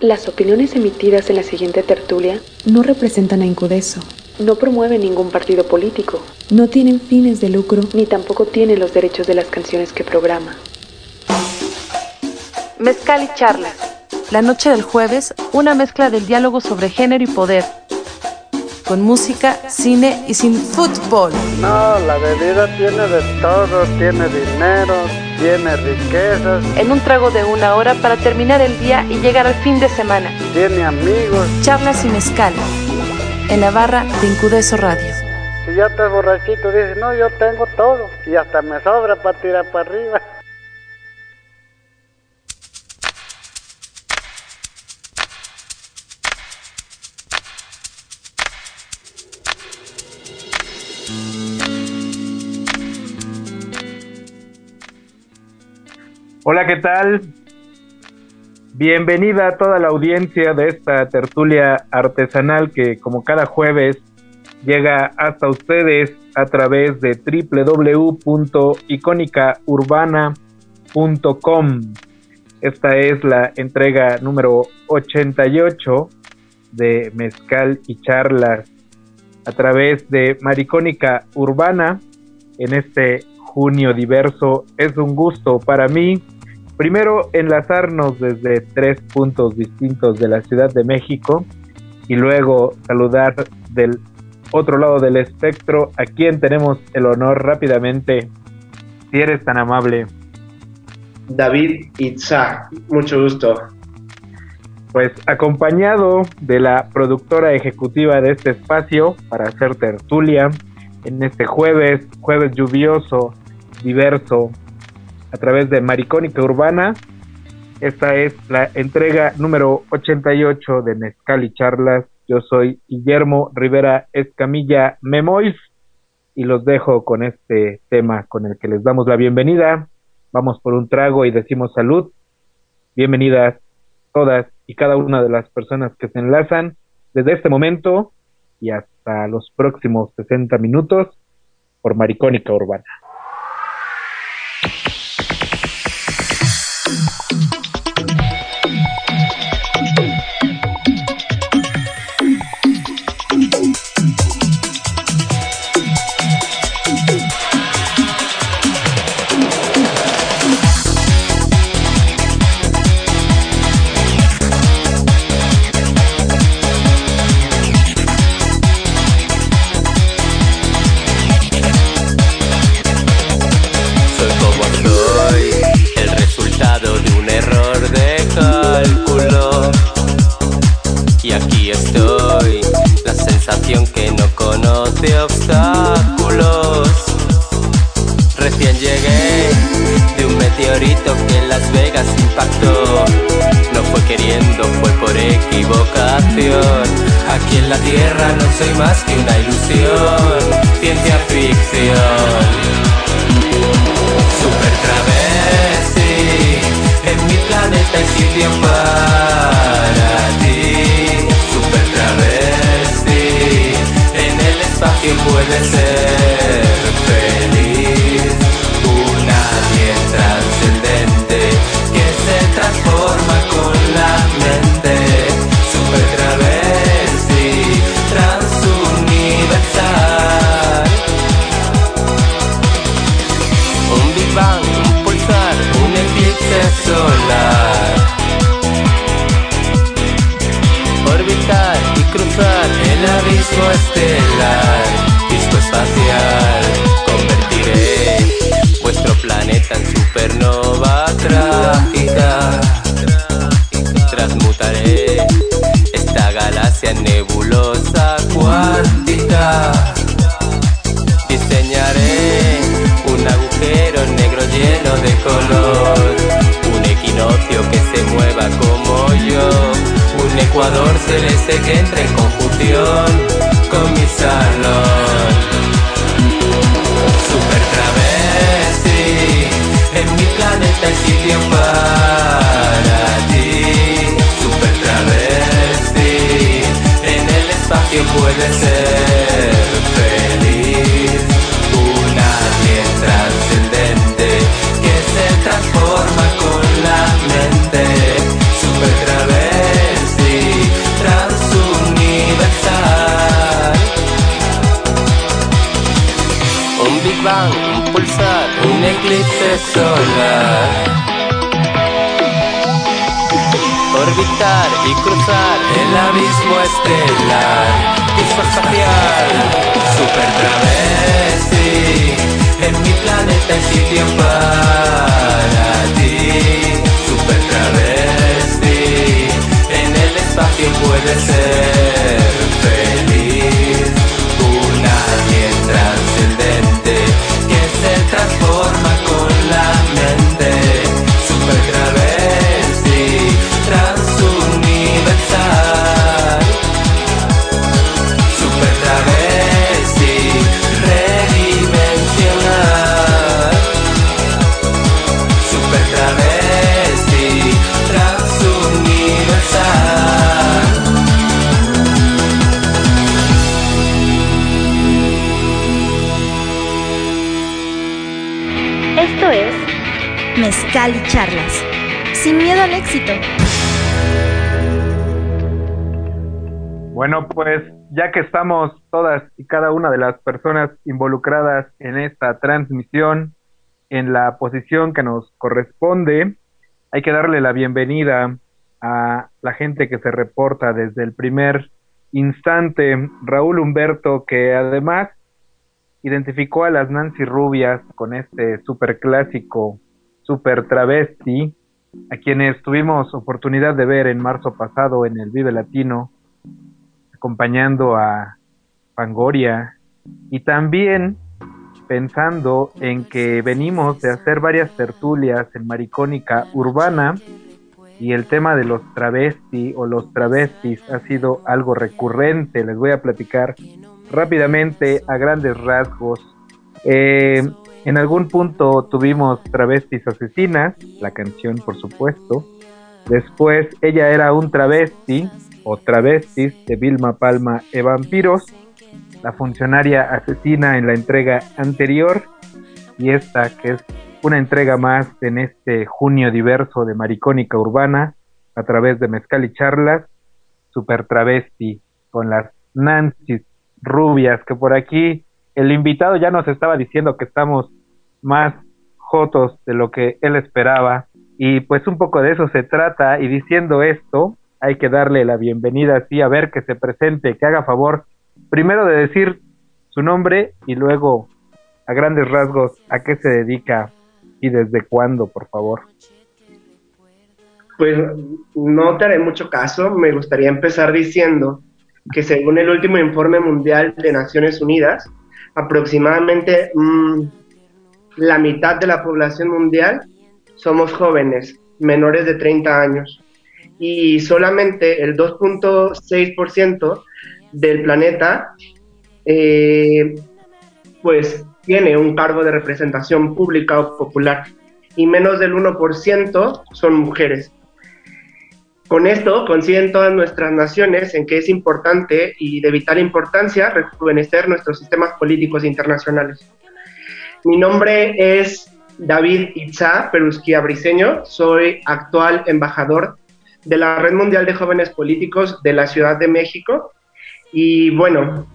Las opiniones emitidas en la siguiente tertulia no representan a Incudeso, no promueven ningún partido político, no tienen fines de lucro, ni tampoco tienen los derechos de las canciones que programa. Mezcal y charlas. La noche del jueves, una mezcla del diálogo sobre género y poder. Con música, cine y sin fútbol. No, la bebida tiene de todo, tiene dinero, tiene riquezas, En un trago de una hora para terminar el día y llegar al fin de semana. tiene amigos. Charlas y mezcal. En la barra de Incudeso Radio. Si ya estás borrachito, dices, no, yo tengo todo. Y hasta me sobra para tirar para arriba. Hola, ¿qué tal? Bienvenida a toda la audiencia de esta tertulia artesanal que como cada jueves llega hasta ustedes a través de www.icónicaurbana.com. Esta es la entrega número 88 de Mezcal y Charlas a través de Maricónica Urbana en este junio diverso. Es un gusto para mí, primero, enlazarnos desde tres puntos distintos de la Ciudad de México y luego saludar del otro lado del espectro a quien tenemos el honor rápidamente, si eres tan amable. David Itzá, mucho gusto. Pues acompañado de la productora ejecutiva de este espacio para hacer tertulia en este jueves, jueves lluvioso, diverso, a través de Maricónica Urbana. Esta es la entrega número 88 de Mezcal y Charlas. Yo soy Guillermo Rivera Escamilla Memois y los dejo con este tema con el que les damos la bienvenida. Vamos por un trago y decimos salud. Bienvenidas todas y cada una de las personas que se enlazan desde este momento y hasta los próximos 60 minutos por Maricónica Urbana. Ecuador celeste que entre en conjunción con mi salón. Super travesti, en mi planeta hay para ti. Super travesti, en el espacio puedes ser eclipse solar. Orbitar y cruzar el abismo estelar, piso espacial, super travesti, en mi planeta hay sitio para ti, super travesti, en el espacio puede ser Y Charlas. Sin miedo al éxito. Bueno, pues ya que estamos todas y cada una de las personas involucradas en esta transmisión en la posición que nos corresponde, hay que darle la bienvenida a la gente que se reporta desde el primer instante. Raúl Humberto, que además identificó a las Nancy Rubias con este super clásico, super travesti, a quienes tuvimos oportunidad de ver en marzo pasado en el Vive Latino, acompañando a Fangoria y también pensando en que venimos de hacer varias tertulias en Maricónica Urbana y el tema de los travesti o los travestis ha sido algo recurrente. Les voy a platicar rápidamente a grandes rasgos. Eh, en algún punto tuvimos Travestis Asesinas, la canción por supuesto. Después ella era un travesti o travestis de Vilma Palma e Vampiros, la funcionaria asesina en la entrega anterior y esta que es una entrega más en este junio diverso de Maricónica Urbana a través de Mezcal y Charlas, Super Travesti con las Nancy rubias, que por aquí el invitado ya nos estaba diciendo que estamos más jotos de lo que él esperaba y pues un poco de eso se trata y diciendo esto hay que darle la bienvenida así a ver que se presente, que haga favor primero de decir su nombre y luego a grandes rasgos a qué se dedica y desde cuándo, por favor. Pues no te haré mucho caso, me gustaría empezar diciendo que según el último informe mundial de Naciones Unidas, aproximadamente mmm, la mitad de la población mundial somos jóvenes, menores de 30 años, y solamente el 2.6% del planeta eh, pues tiene un cargo de representación pública o popular, y menos del 1% son mujeres. Con esto coinciden todas nuestras naciones en que es importante y de vital importancia rejuvenecer nuestros sistemas políticos internacionales. Mi nombre es David Itza Perusquía Briseño, soy actual embajador de la Red Mundial de Jóvenes Políticos de la Ciudad de México. Y bueno,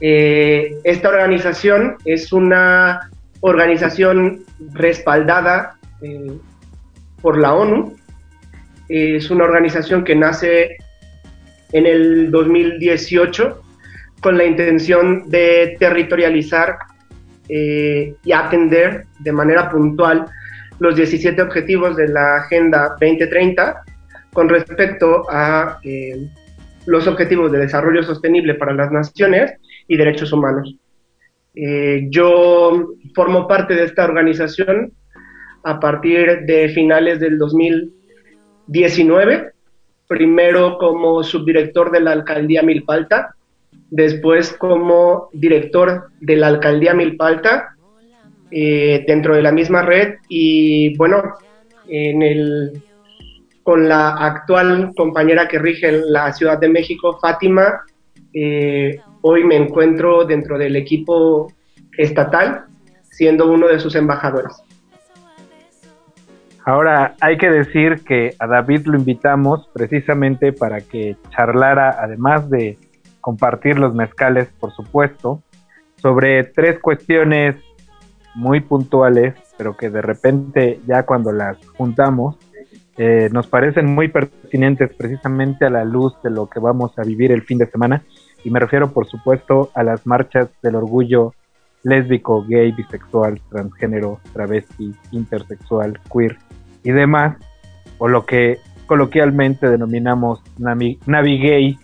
eh, esta organización es una organización respaldada eh, por la ONU es una organización que nace en el 2018 con la intención de territorializar eh, y atender de manera puntual los 17 objetivos de la Agenda 2030 con respecto a eh, los objetivos de desarrollo sostenible para las naciones y derechos humanos. Eh, yo formo parte de esta organización a partir de finales del 2000 19, primero como subdirector de la alcaldía Milpalta, después como director de la alcaldía Milpalta eh, dentro de la misma red y bueno, en el, con la actual compañera que rige la Ciudad de México, Fátima, eh, hoy me encuentro dentro del equipo estatal siendo uno de sus embajadores. Ahora hay que decir que a David lo invitamos precisamente para que charlara, además de compartir los mezcales, por supuesto, sobre tres cuestiones muy puntuales pero que de repente ya cuando las juntamos eh, nos parecen muy pertinentes precisamente a la luz de lo que vamos a vivir el fin de semana. Y me refiero, por supuesto, a las marchas del orgullo lésbico, gay, bisexual, transgénero, travesti, intersexual, queer y demás, o lo que coloquialmente denominamos navigay,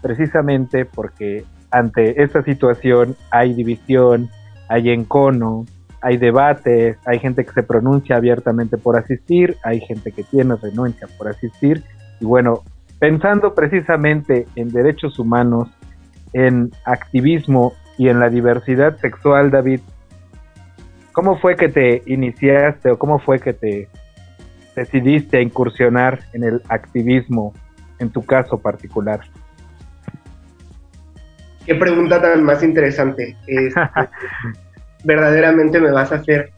precisamente porque ante esta situación hay división, hay encono, hay debates, hay gente que se pronuncia abiertamente por asistir, hay gente que tiene renuncia por asistir, y bueno, pensando precisamente en derechos humanos, en activismo y en la diversidad sexual, David, ¿cómo fue que te iniciaste o cómo fue que te decidiste incursionar en el activismo en tu caso particular? Qué pregunta tan más interesante. Este, verdaderamente me vas a hacer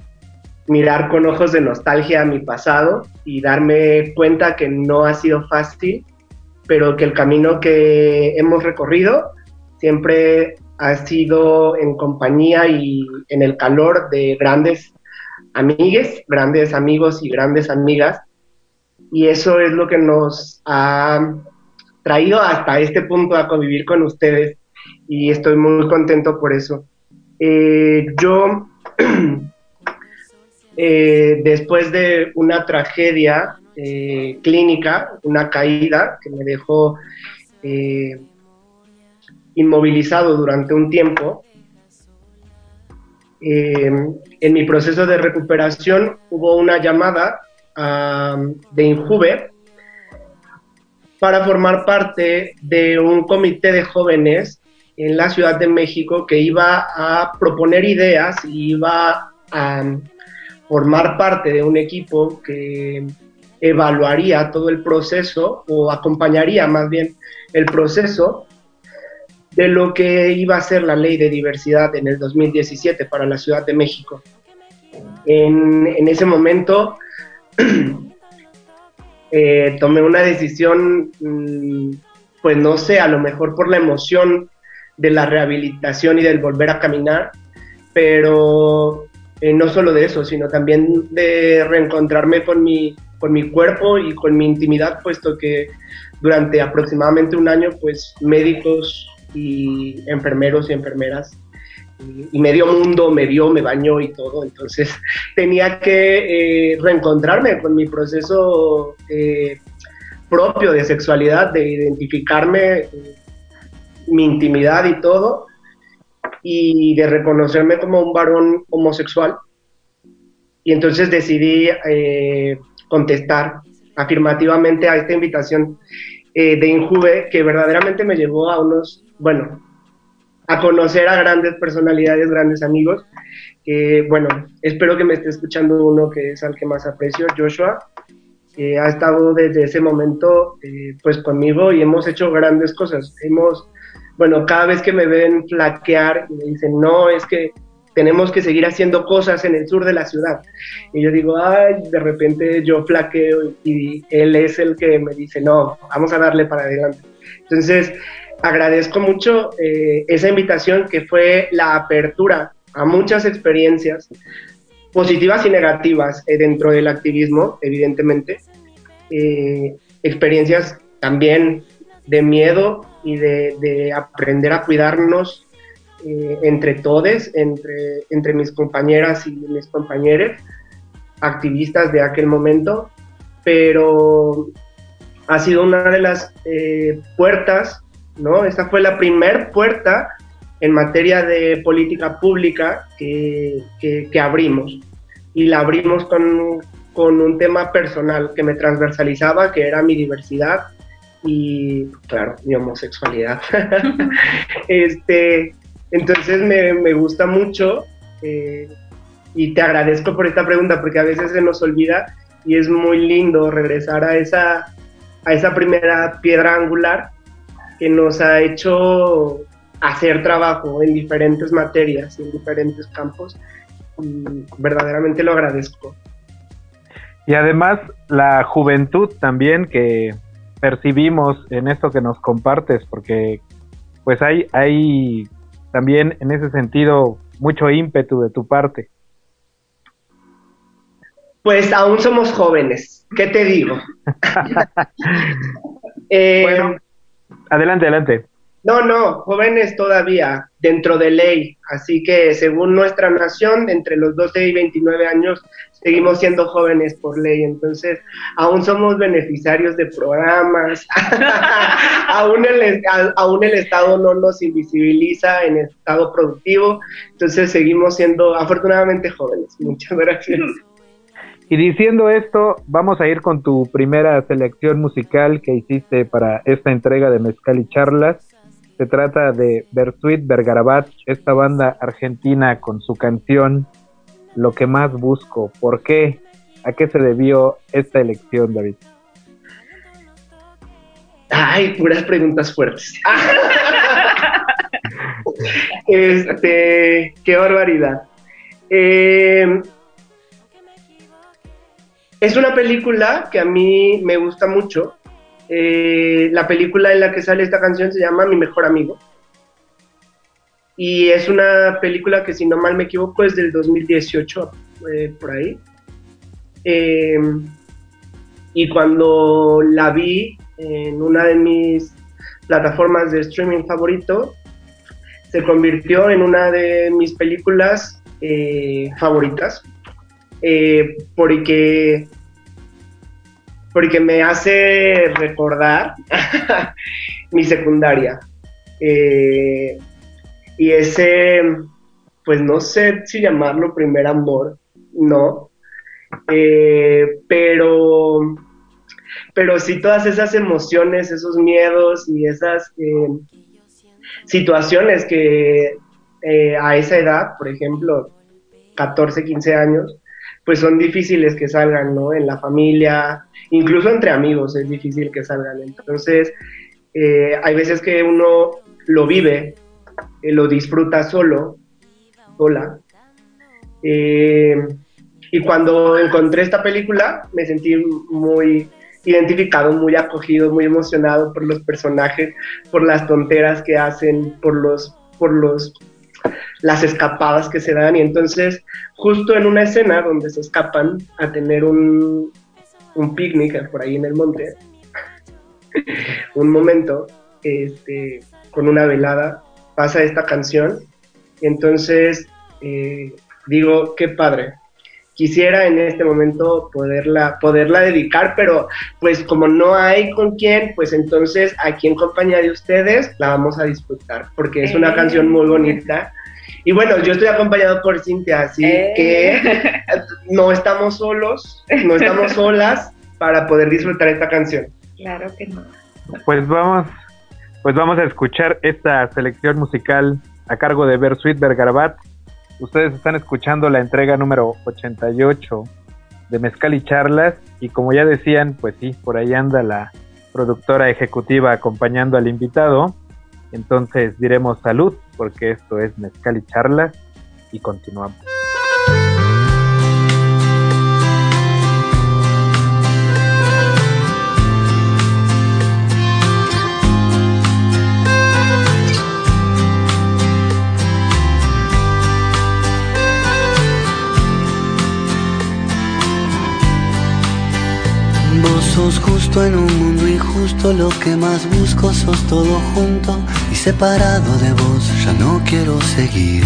mirar con ojos de nostalgia a mi pasado y darme cuenta que no ha sido fácil, pero que el camino que hemos recorrido siempre ha sido en compañía y en el calor de grandes amigues, grandes amigos y grandes amigas. Y eso es lo que nos ha traído hasta este punto a convivir con ustedes y estoy muy contento por eso. Eh, yo, eh, después de una tragedia eh, clínica, una caída que me dejó inmovilizado durante un tiempo, en mi proceso de recuperación hubo una llamada de Injuve para formar parte de un comité de jóvenes en la Ciudad de México que iba a proponer ideas y iba a formar parte de un equipo que evaluaría todo el proceso o acompañaría más bien el proceso de lo que iba a ser la ley de diversidad en el 2017 para la Ciudad de México. En, ese momento eh, tomé una decisión, mm, pues no sé, a lo mejor por la emoción de la rehabilitación y del volver a caminar, pero eh, no solo de eso, sino también de reencontrarme con mi, con mi cuerpo y con mi intimidad, puesto que durante aproximadamente un año, pues médicos y enfermeros y enfermeras y, medio mundo me vio, me bañó y todo, entonces tenía que eh, reencontrarme con mi proceso eh, propio de sexualidad, de identificarme mi intimidad y todo, y de reconocerme como un varón homosexual. Y entonces decidí eh, contestar afirmativamente a esta invitación eh, de Injuve, que verdaderamente me llevó a unos, bueno, a conocer a grandes personalidades, grandes amigos. bueno, espero que me esté escuchando uno que es al que más aprecio, Joshua, que ha estado desde ese momento eh, pues conmigo y hemos hecho grandes cosas. Hemos bueno, cada vez que me ven flaquear, me dicen, no, es que tenemos que seguir haciendo cosas en el sur de la ciudad. Y yo digo, ay, de repente yo flaqueo y él es el que me dice, no, vamos a darle para adelante. Entonces, agradezco mucho eh, esa invitación que fue la apertura a muchas experiencias positivas y negativas eh, dentro del activismo, evidentemente. Eh, experiencias también de miedo y de, aprender a cuidarnos entre todos, entre, entre mis compañeras y mis compañeros, activistas de aquel momento, pero ha sido una de las puertas, ¿no? Esta fue la primer puerta en materia de política pública que, que, abrimos. Y la abrimos con, con, un tema personal que me transversalizaba, que era mi diversidad, y claro, mi homosexualidad. este, entonces me, me gusta mucho eh, y te agradezco por esta pregunta porque a veces se nos olvida y es muy lindo regresar a esa, a esa primera piedra angular que nos ha hecho hacer trabajo en diferentes materias, en diferentes campos. Y verdaderamente lo agradezco. Y además la juventud también que percibimos en esto que nos compartes, porque pues hay, hay también en ese sentido mucho ímpetu de tu parte. Pues aún somos jóvenes, ¿qué te digo? eh, bueno, adelante, adelante. No, no, jóvenes todavía, dentro de ley. Así que según nuestra nación, entre los 12 y 29 años, seguimos siendo jóvenes por ley. Entonces, aún somos beneficiarios de programas. aún, el, el Estado no nos invisibiliza en el estado productivo. Entonces, seguimos siendo afortunadamente jóvenes. Muchas gracias. Y diciendo esto, vamos a ir con tu primera selección musical que hiciste para esta entrega de Mezcal y Charlas. Se trata de Bersuit Bergarabat, esta banda argentina con su canción Lo que más busco. ¿Por qué? ¿A qué se debió esta elección, David? Ay, puras preguntas fuertes. este, qué barbaridad. Eh, es una película que a mí me gusta mucho. Eh, la película en la que sale esta canción se llama Mi mejor amigo. Y es una película que, si no mal me equivoco, es del 2018, eh, por ahí. Em, y cuando la vi en una de mis plataformas de streaming favorito, se convirtió en una de mis películas eh, porque porque me hace recordar mi secundaria. Eh, y ese, pues no sé si llamarlo primer amor, no, eh, pero, pero sí todas esas emociones, esos miedos y esas situaciones que a esa edad, por ejemplo, 14, 15 años, pues son difíciles que salgan, ¿no? En la familia, incluso entre amigos es difícil que salgan. Entonces, eh, hay veces que uno lo vive, eh, lo disfruta solo, sola. Eh, y cuando encontré esta película, me sentí muy identificado, muy acogido, muy emocionado por los personajes, por las tonteras que hacen, por los, por los las escapadas que se dan. Y entonces justo en una escena donde se escapan a tener un, un picnic por ahí en el monte, un momento este, con una velada pasa esta canción. Y entonces eh, digo, qué padre, quisiera en este momento poderla, poderla dedicar, pero pues como no hay con quién, pues entonces aquí en compañía de ustedes la vamos a disfrutar, porque es una canción muy bonita y bueno, yo estoy acompañado por Cintia, así eh. que no estamos solos, no estamos solas para poder disfrutar esta canción. Claro que no. Pues vamos, pues vamos a escuchar esta selección musical a cargo de Bersuit Bergarabat. Ustedes están escuchando la entrega número 88 de Mezcal y Charlas y como ya decían, pues sí, por ahí anda la productora ejecutiva acompañando al invitado. Entonces diremos salud, porque esto es Mezcal y Charlas, y continuamos. Sos justo en un mundo injusto, lo que más busco sos todo junto y separado de vos, ya no quiero seguir.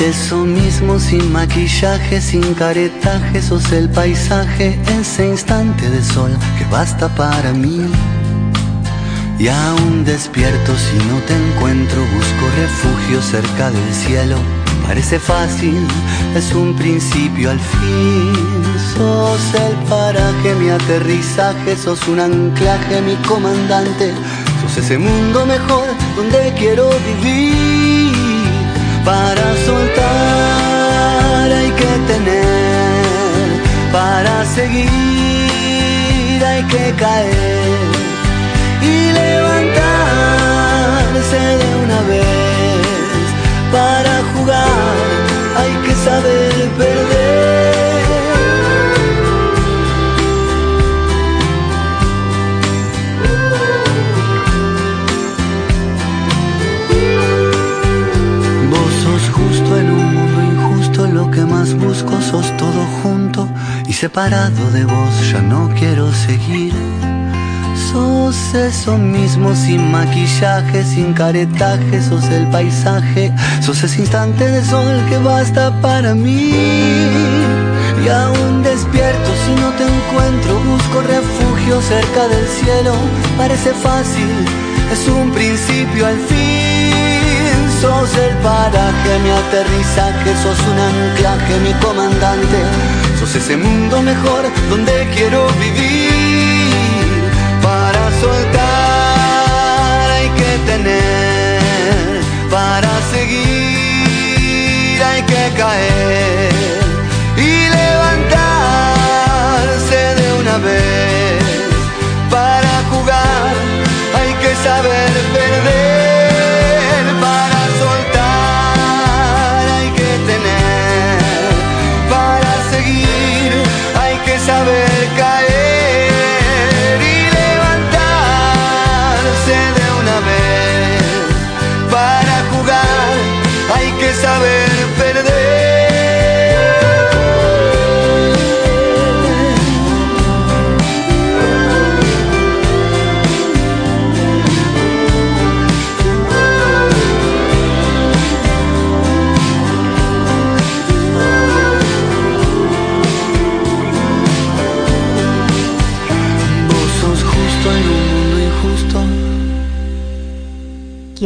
Eso mismo sin maquillaje, sin caretaje, sos el paisaje, ese instante de sol que basta para mí. Y aún despierto si no te encuentro, busco refugio cerca del cielo Parece fácil, es un principio al fin. Sos el paraje, mi aterrizaje, sos un anclaje, mi comandante. Sos ese mundo mejor donde quiero vivir. Para soltar hay que tener, para seguir hay que caer y levantarse de una vez para jugar hay que saber busco sos todo junto separado de vos ya no quiero seguir. Sos eso mismo sin maquillaje, sin caretaje, sos el paisaje, sos ese instante de sol que basta para mí. Y aún despierto si no te encuentro, busco refugio cerca del cielo, parece fácil, es un principio al fin. Sos el paraje, mi aterrizaje, sos un anclaje, mi comandante, sos ese mundo mejor donde quiero vivir soltar hay que tener, para seguir hay que caer y levantarse de una vez. Para jugar hay que saber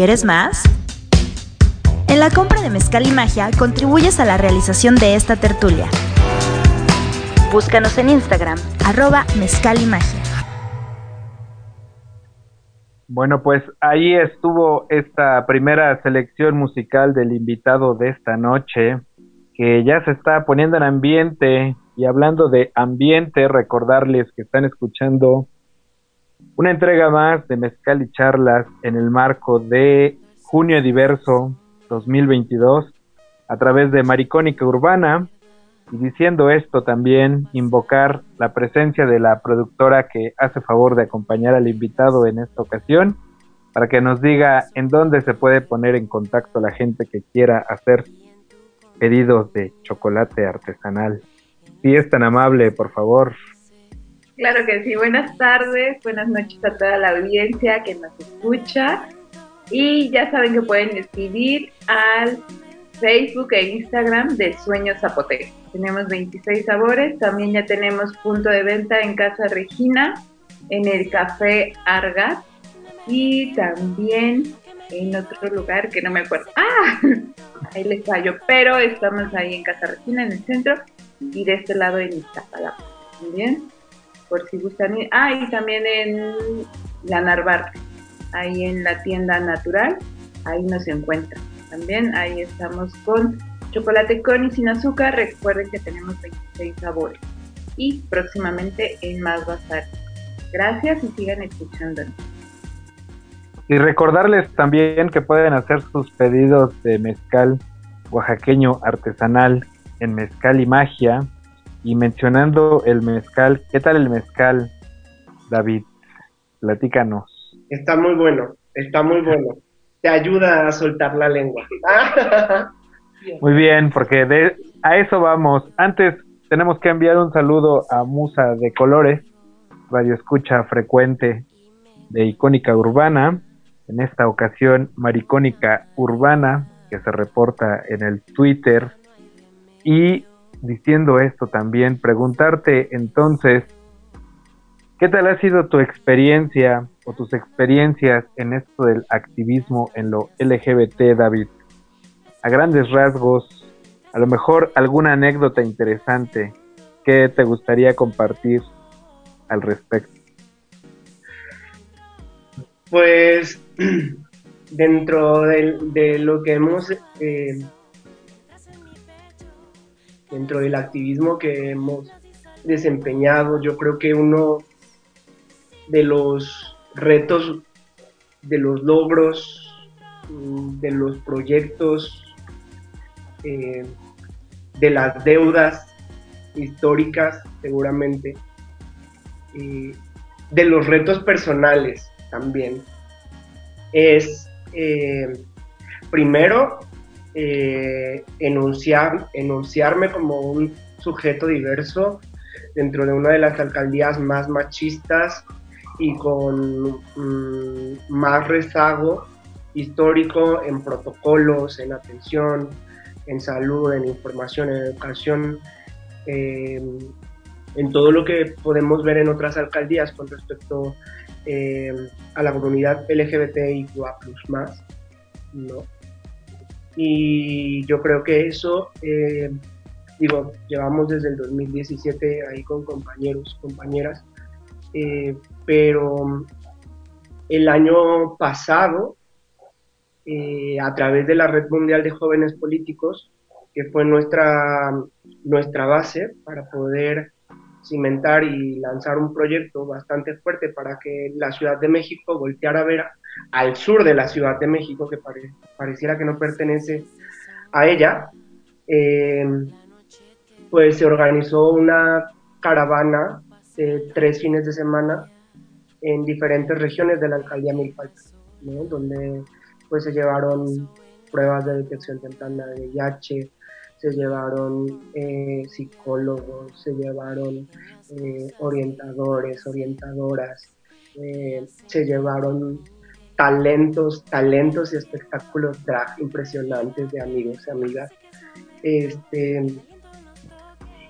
¿Quieres más? En la compra de Mezcal y Magia contribuyes a la realización de esta tertulia. Búscanos en Instagram, arroba Mezcal y Magia. Bueno, pues ahí estuvo esta primera selección musical del invitado de esta noche, que ya se está poniendo en ambiente. Y hablando de ambiente, recordarles que están escuchando una entrega más de Mezcal y Charlas en el marco de Junio Diverso 2022 a través de Maricónica Urbana. Y diciendo esto también, invocar la presencia de la productora que hace favor de acompañar al invitado en esta ocasión, para que nos diga en dónde se puede poner en contacto la gente que quiera hacer pedidos de chocolate artesanal. Si es tan amable, por favor, Claro que sí, buenas tardes, buenas noches a toda la audiencia que nos escucha y ya saben que pueden escribir al Facebook e Instagram de Sueños Zapoteca. Tenemos 26 sabores, también ya tenemos punto de venta en Casa Regina, en el Café Argat y también en otro lugar que no me acuerdo. ¡Ah! Ahí les fallo, pero estamos ahí en Casa Regina, en el centro, y de este lado en Iztapalapa. Bien por si gustan ir. Ah, y también en la Narvarte, ahí en la tienda natural, ahí nos encuentran. También ahí estamos con chocolate con y sin azúcar. Recuerden que tenemos 26 sabores. Y próximamente en más bazar. Gracias y sigan escuchándonos. Y recordarles también que pueden hacer sus pedidos de mezcal oaxaqueño artesanal en Mezcal y Magia y mencionando el mezcal, ¿qué tal el mezcal, David? Platícanos. Está muy bueno, está muy bueno. Te ayuda a soltar la lengua. muy bien, porque de, a eso vamos. Antes tenemos que enviar un saludo a Musa de Colores, radio escucha frecuente de Icónica Urbana. En esta ocasión, Maricónica Urbana, que se reporta en el Twitter. Y diciendo esto también, preguntarte entonces, ¿qué tal ha sido tu experiencia o tus experiencias en esto del activismo en lo LGBT, David? A grandes rasgos, a lo mejor alguna anécdota interesante que te gustaría compartir al respecto. Pues dentro de, lo que hemos eh, dentro del activismo que hemos desempeñado, yo creo que uno de los retos, de los logros, mm, de los proyectos, eh, de las deudas históricas seguramente, de los retos personales también, es eh, primero eh, enunciar, enunciarme como un sujeto diverso dentro de una de las alcaldías más machistas y con mm, más rezago histórico en protocolos, en atención, en salud, en información, en educación, em, en todo lo que podemos ver en otras alcaldías con respecto em, a la comunidad LGBTIQA+, ¿no? Y yo creo que eso, em, digo, llevamos desde el 2017 ahí con compañeros, compañeras, eh, pero el año pasado eh, a través de la Red Mundial de Jóvenes Políticos, que fue nuestra, nuestra base para poder cimentar y lanzar un proyecto bastante fuerte para que la Ciudad de México volteara a ver al sur de la Ciudad de México, que pareciera que no pertenece a ella, eh, pues se organizó una caravana de tres fines de semana en diferentes regiones de la alcaldía Milpalta, donde pues se llevaron pruebas de detección temprana de VIH, se llevaron eh, psicólogos, se llevaron eh, orientadores, orientadoras, se llevaron talentos, talentos y espectáculos drag impresionantes de amigos y amigas. Este,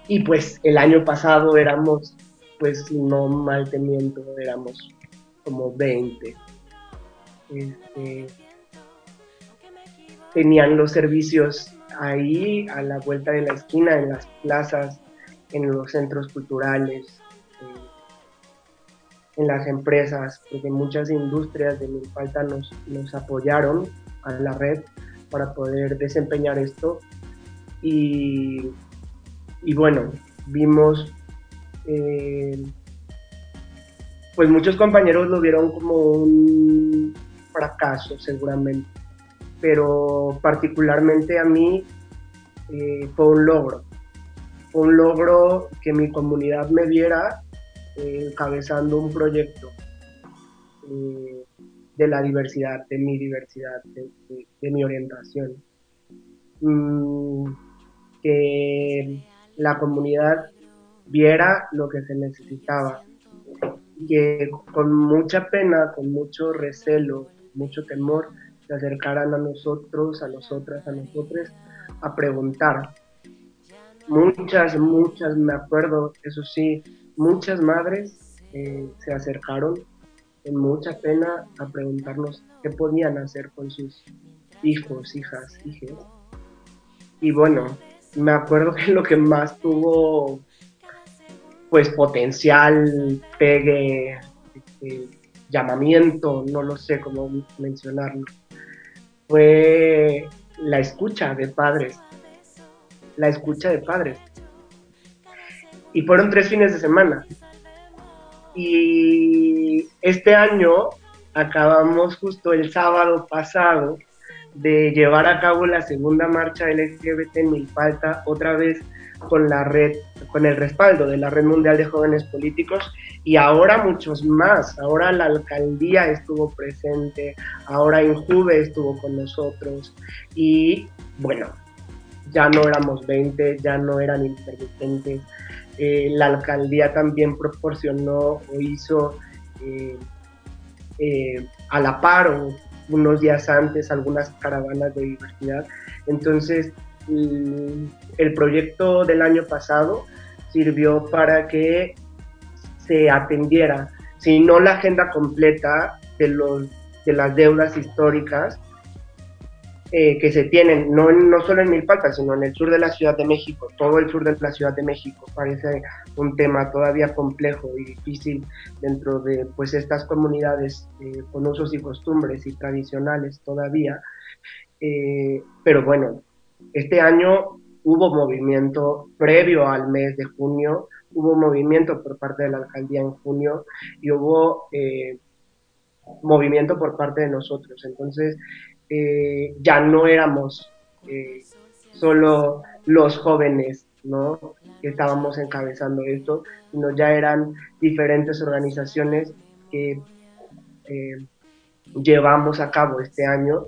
y pues el año pasado éramos, pues no mal teniendo, éramos como 20. Este, tenían los servicios ahí a la vuelta de la esquina, en las plazas, en los centros culturales, en las empresas, porque muchas industrias de Milpalta nos, nos apoyaron a la red para poder desempeñar esto. Y, y bueno, vimos, eh, pues muchos compañeros lo vieron como un fracaso seguramente pero particularmente a mí eh, fue un logro. Fue un logro que mi comunidad me viera encabezando un proyecto eh, de la diversidad, de mi diversidad, de, mi orientación. Mm, que la comunidad viera lo que se necesitaba, que con mucha pena, con mucho recelo, mucho temor, se acercaran a nosotros, a nosotras, a nosotros, a preguntar. Muchas, muchas, me acuerdo, eso sí, muchas madres eh, se acercaron con mucha pena a preguntarnos qué podían hacer con sus hijos, hijas, hijas. Y bueno, me acuerdo que lo que más tuvo pues potencial, pegue, este, llamamiento, no lo sé cómo mencionarlo, fue la escucha de padres, la escucha de padres. Y fueron tres fines de semana. Y este año acabamos justo el sábado pasado de llevar a cabo la segunda marcha LGBT en Milpalta, otra vez con la red, con el respaldo de la Red Mundial de Jóvenes Políticos y ahora muchos más. Ahora la alcaldía estuvo presente, ahora Injuve estuvo con nosotros y bueno, ya no éramos 20, ya no eran intermitentes. Eh, la alcaldía también proporcionó o hizo eh, eh, a la par unos días antes algunas caravanas de diversidad. Entonces, mm, el proyecto del año pasado sirvió para que se atendiera, si no la agenda completa de, los, de las deudas históricas eh, que se tienen, no, no solo en Milpalta, sino en el sur de la Ciudad de México, todo el sur de la Ciudad de México, parece un tema todavía complejo y difícil dentro de pues estas comunidades eh, con usos y costumbres y tradicionales todavía, eh, pero bueno, este año hubo movimiento previo al mes de junio, hubo movimiento por parte de la alcaldía en junio y hubo eh, movimiento por parte de nosotros. Entonces, eh, ya no éramos eh, solo los jóvenes ¿no? que estábamos encabezando esto, sino ya eran diferentes organizaciones que llevamos a cabo este año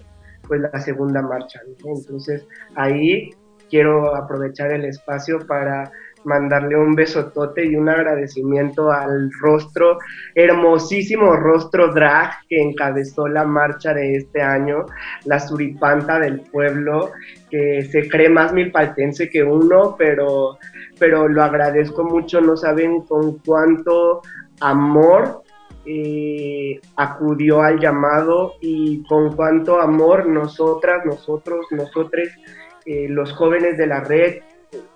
pues la segunda marcha. Entonces ahí quiero aprovechar el espacio para mandarle un besotote y un agradecimiento al rostro, hermosísimo rostro drag que encabezó la marcha de este año, la suripanta del pueblo, que se cree más milpaltense que uno, pero, pero lo agradezco mucho, no saben con cuánto amor eh, acudió al llamado y con cuánto amor nosotras, nosotros, nosotres, eh, los jóvenes de la red,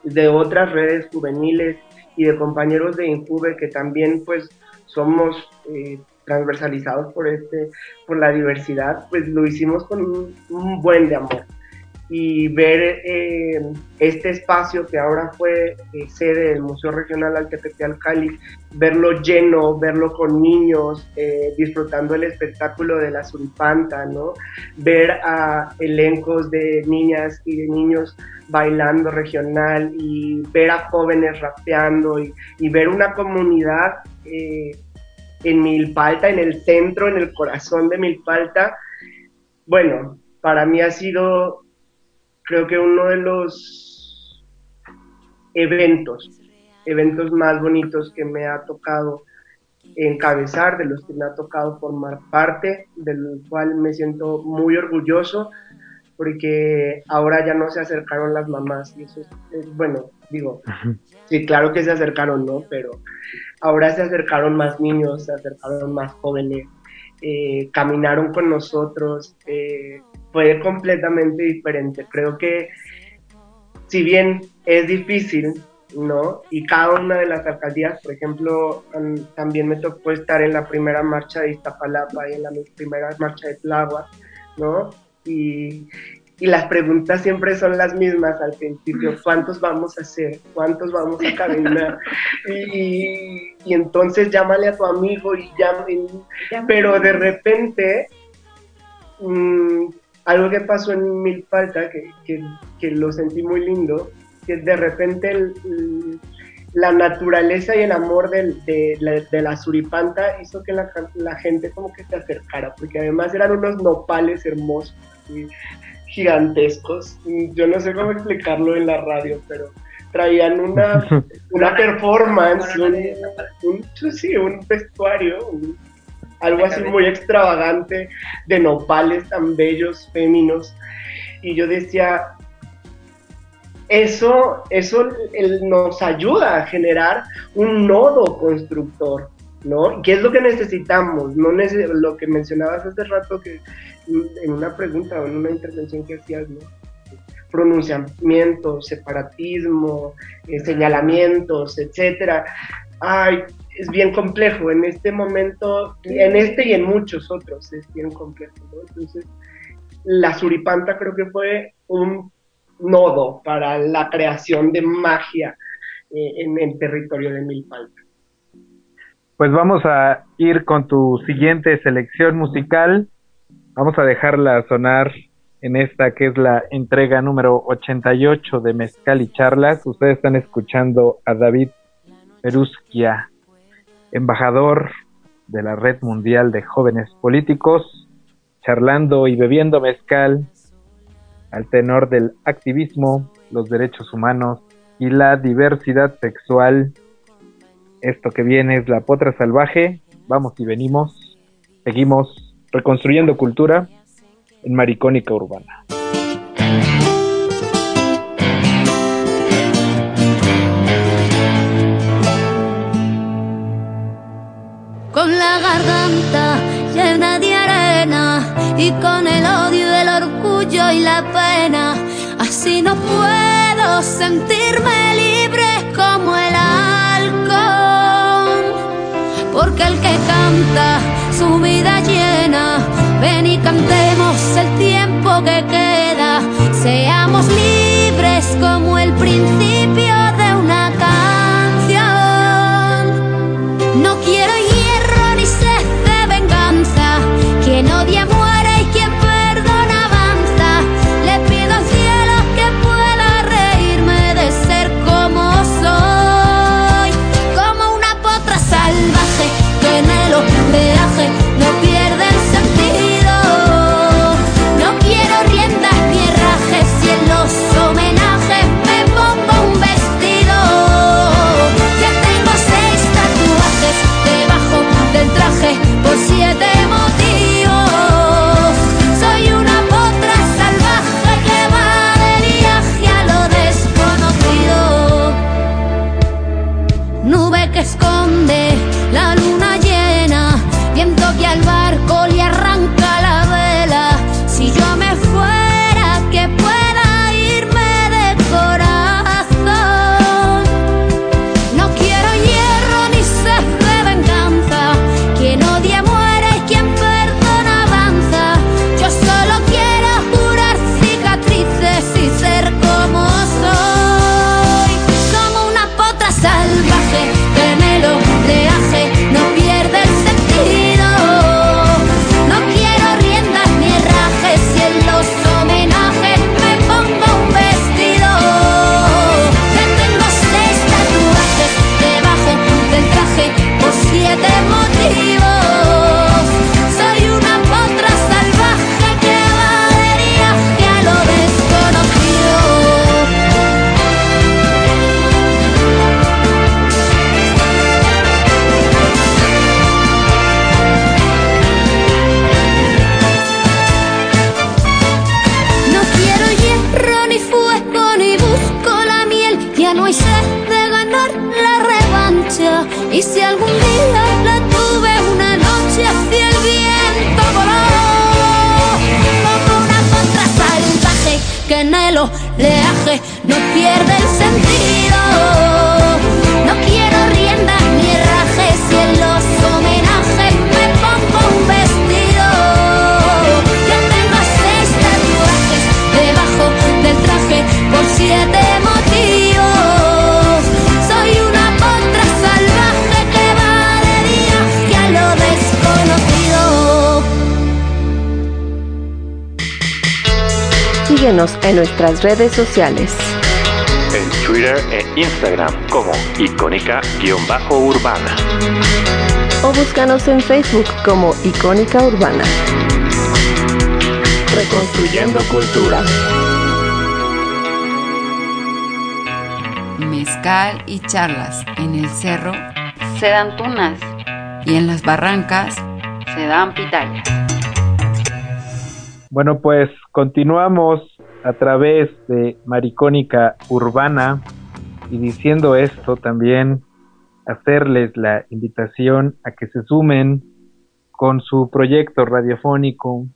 de otras redes juveniles y de compañeros de Injuve que también pues somos eh, transversalizados por este por la diversidad pues lo hicimos con un buen de amor y ver eh, este espacio que ahora fue eh, sede del Museo Regional Altepeteal Cali, verlo lleno, verlo con niños, eh, disfrutando el espectáculo de la suripanta, ¿no? Ver a elencos de niñas y de niños bailando regional y ver a jóvenes rapeando y, ver una comunidad en Milpalta, en el centro, en el corazón de Milpalta, bueno, para mí ha sido creo que uno de los eventos, eventos más bonitos que me ha tocado encabezar, de los que me ha tocado formar parte, del cual me siento muy orgulloso, porque ahora ya no se acercaron las mamás, y eso es, bueno, digo, sí, claro que se acercaron, ¿no? Pero ahora se acercaron más niños, se acercaron más jóvenes, eh, caminaron con nosotros, eh, fue completamente diferente. Creo que si bien es difícil, ¿no? Y cada una de las alcaldías, por ejemplo, también me tocó estar en la primera marcha de Iztapalapa y en la primera marcha de Tláhuac, ¿no? Y, y las preguntas siempre son las mismas al principio, ¿cuántos vamos a hacer? ¿Cuántos vamos a caminar? y, y, entonces llámale a tu amigo y llame, pero de repente mmm, algo que pasó en Milpalta, que, que, lo sentí muy lindo, que de repente la naturaleza y el amor de, de, la, suripanta hizo que la, la, gente como que se acercara, porque además eran unos nopales hermosos, y gigantescos. Yo no sé cómo explicarlo en la radio, pero traían una, una performance, un, sí, un vestuario, algo así muy extravagante, de nopales tan bellos, féminos. Y yo decía, eso, eso nos ayuda a generar un nodo constructor, ¿no? ¿Qué es lo que necesitamos? No lo que mencionabas hace rato que en una pregunta o en una intervención que hacías, ¿no? pronunciamiento, separatismo, eh, señalamientos, etcétera. Ay, es bien complejo en este momento, en este y en muchos otros es bien complejo. Entonces, la suripanta creo que fue un nodo para la creación de magia eh, en el territorio de Milpalta. Pues vamos a ir con tu siguiente selección musical. Vamos a dejarla sonar en esta que es la entrega número 88 de Mezcal y Charlas. Ustedes están escuchando a David Perusquia embajador de la Red Mundial de Jóvenes Políticos, charlando y bebiendo mezcal al tenor del activismo, los derechos humanos y la diversidad sexual. Esto que viene es la potra salvaje. Vamos y venimos. Seguimos reconstruyendo cultura en Maricónica Urbana. con la garganta llena de arena y con el odio, el orgullo y la pena. Así no puedo sentirme libre como el halcón, porque el que canta su vida llena, cantemos el tiempo que queda, seamos libres como el principio en nuestras redes sociales. En Twitter e Instagram como icónica-urbana. O búscanos en Facebook como Icónica Urbana. Reconstruyendo cultura. Mezcal y charlas en el cerro Se dan tunas, y en las barrancas. se dan pitayas. Bueno, pues continuamos a través de Maricónica Urbana y diciendo esto también hacerles la invitación a que se sumen con su proyecto radiofónico,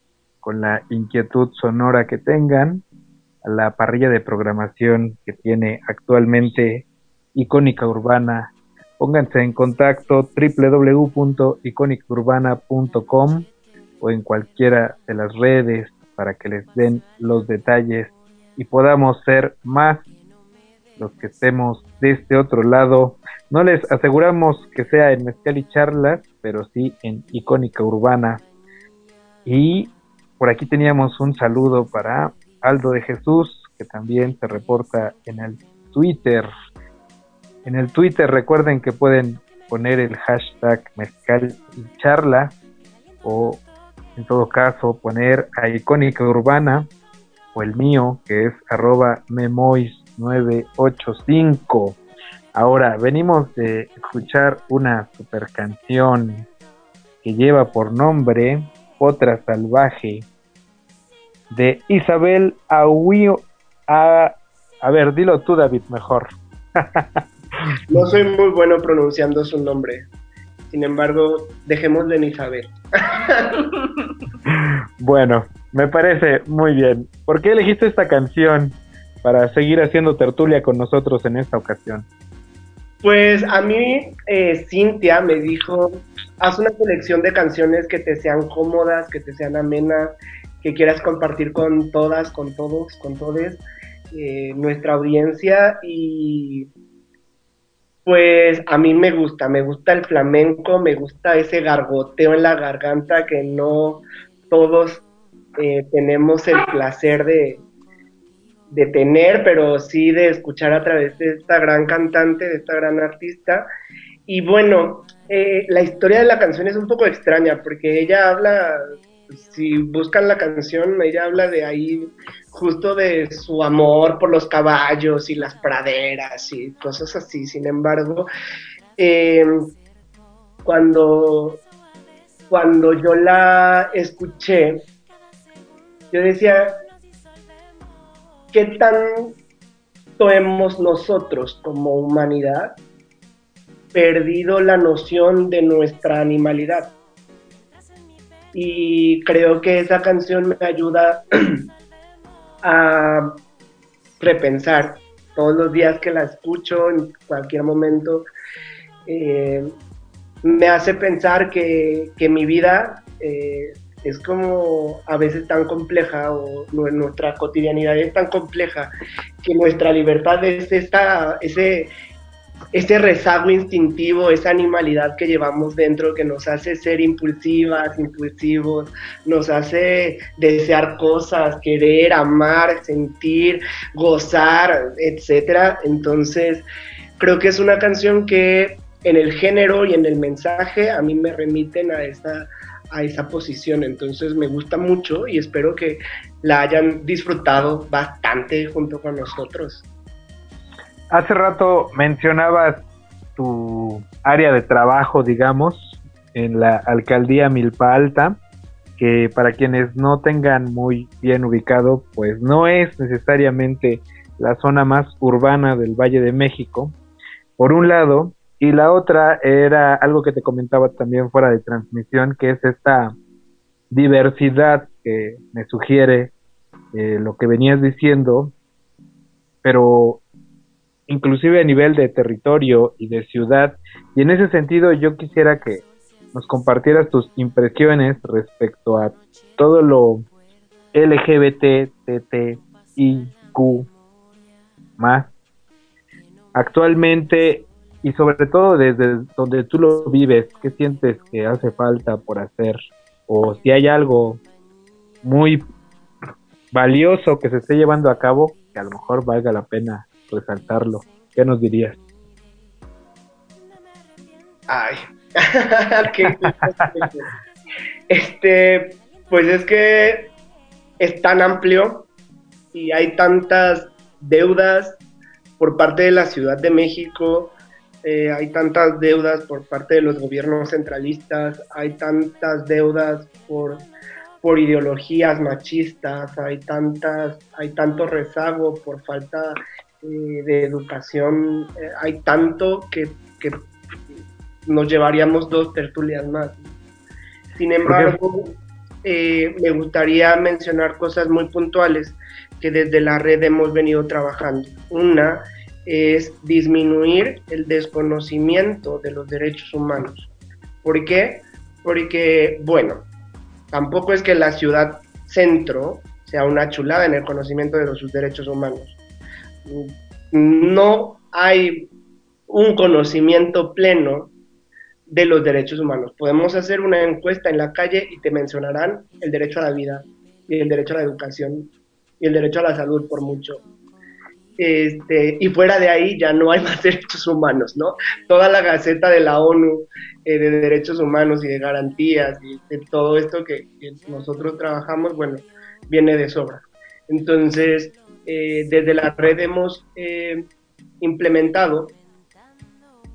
con la inquietud sonora que tengan, a la parrilla de programación que tiene actualmente Icónica Urbana. Pónganse en contacto www.icónicaurbana.com o en cualquiera de las redes para que les den los detalles y podamos ser más los que estemos de este otro lado. No les aseguramos que sea en Mezcal y Charlas, pero sí en Icónica Urbana. Y por aquí teníamos un saludo para Aldo de Jesús, que también se reporta en el Twitter. En el Twitter recuerden que pueden poner el hashtag Mezcal y Charla o en todo caso poner a Icónica Urbana o el mío que es arroba memois985. Ahora venimos de escuchar una super canción que lleva por nombre Otra Salvaje de Isabel Auio. A, a ver, dilo tú David mejor. No soy muy bueno pronunciando su nombre. Sin embargo, dejémosle en Isabel. Bueno, me parece muy bien. ¿Por qué elegiste esta canción para seguir haciendo tertulia con nosotros en esta ocasión? Pues a mí eh, Cintia me dijo, haz una colección de canciones que te sean cómodas, que te sean amenas, que quieras compartir con todas, con todos, con todes eh, nuestra audiencia y pues a mí me gusta, me gusta el flamenco, me gusta ese gargoteo en la garganta que no todos eh, tenemos el placer de, de tener, pero sí de escuchar a través de esta gran cantante, de esta gran artista. Y bueno, eh, la historia de la canción es un poco extraña porque ella habla, si buscan la canción, ella habla de ahí justo de su amor por los caballos y las praderas y cosas así. Sin embargo, eh, cuando cuando yo la escuché, yo decía, ¿qué tanto hemos nosotros como humanidad perdido la noción de nuestra animalidad? Y creo que esa canción me ayuda a repensar todos los días que la escucho, en cualquier momento, eh, me hace pensar que, mi vida eh, es como a veces tan compleja o nuestra cotidianidad es tan compleja que nuestra libertad es esta, ese, ese rezago instintivo, esa animalidad que llevamos dentro que nos hace ser impulsivas, impulsivos, nos hace desear cosas, querer, amar, sentir, gozar, etcétera. Entonces, creo que es una canción que en el género y en el mensaje a mí me remiten a esa, a esa posición. Entonces me gusta mucho y espero que la hayan disfrutado bastante junto con nosotros. Hace rato mencionabas tu área de trabajo, digamos, en la alcaldía Milpa Alta, que para quienes no tengan muy bien ubicado, pues no es necesariamente la zona más urbana del Valle de México. Por un lado, y la otra era algo que te comentaba también fuera de transmisión, que es esta diversidad que me sugiere eh, lo que venías diciendo, pero inclusive a nivel de territorio y de ciudad. Y en ese sentido yo quisiera que nos compartieras tus impresiones respecto a todo lo LGBT, TT, Q más. Actualmente y sobre todo desde donde tú lo vives, ¿qué sientes que hace falta por hacer? O si hay algo muy valioso que se esté llevando a cabo, que a lo mejor valga la pena resaltarlo. ¿Qué nos dirías? Ay, este, pues es que es tan amplio y hay tantas deudas por parte de la Ciudad de México, eh, hay tantas deudas por parte de los gobiernos centralistas, hay tantas deudas por, por ideologías machistas, hay tantas, hay tanto rezago por falta eh, de educación, eh, hay tanto que, que, nos llevaríamos dos tertulias más. Sin embargo, me gustaría mencionar cosas muy puntuales que desde la red hemos venido trabajando. Una es disminuir el desconocimiento de los derechos humanos. ¿Por qué? Porque, bueno, tampoco es que la ciudad centro sea una chulada en el conocimiento de sus derechos humanos. No hay un conocimiento pleno de los derechos humanos. Podemos hacer una encuesta en la calle y te mencionarán el derecho a la vida y el derecho a la educación y el derecho a la salud por mucho. Este, y fuera de ahí ya no hay más derechos humanos, ¿no? Toda la Gaceta de la ONU eh, de Derechos Humanos y de Garantías y todo esto que, nosotros trabajamos, bueno, viene de sobra. Entonces, eh, desde la red hemos eh, implementado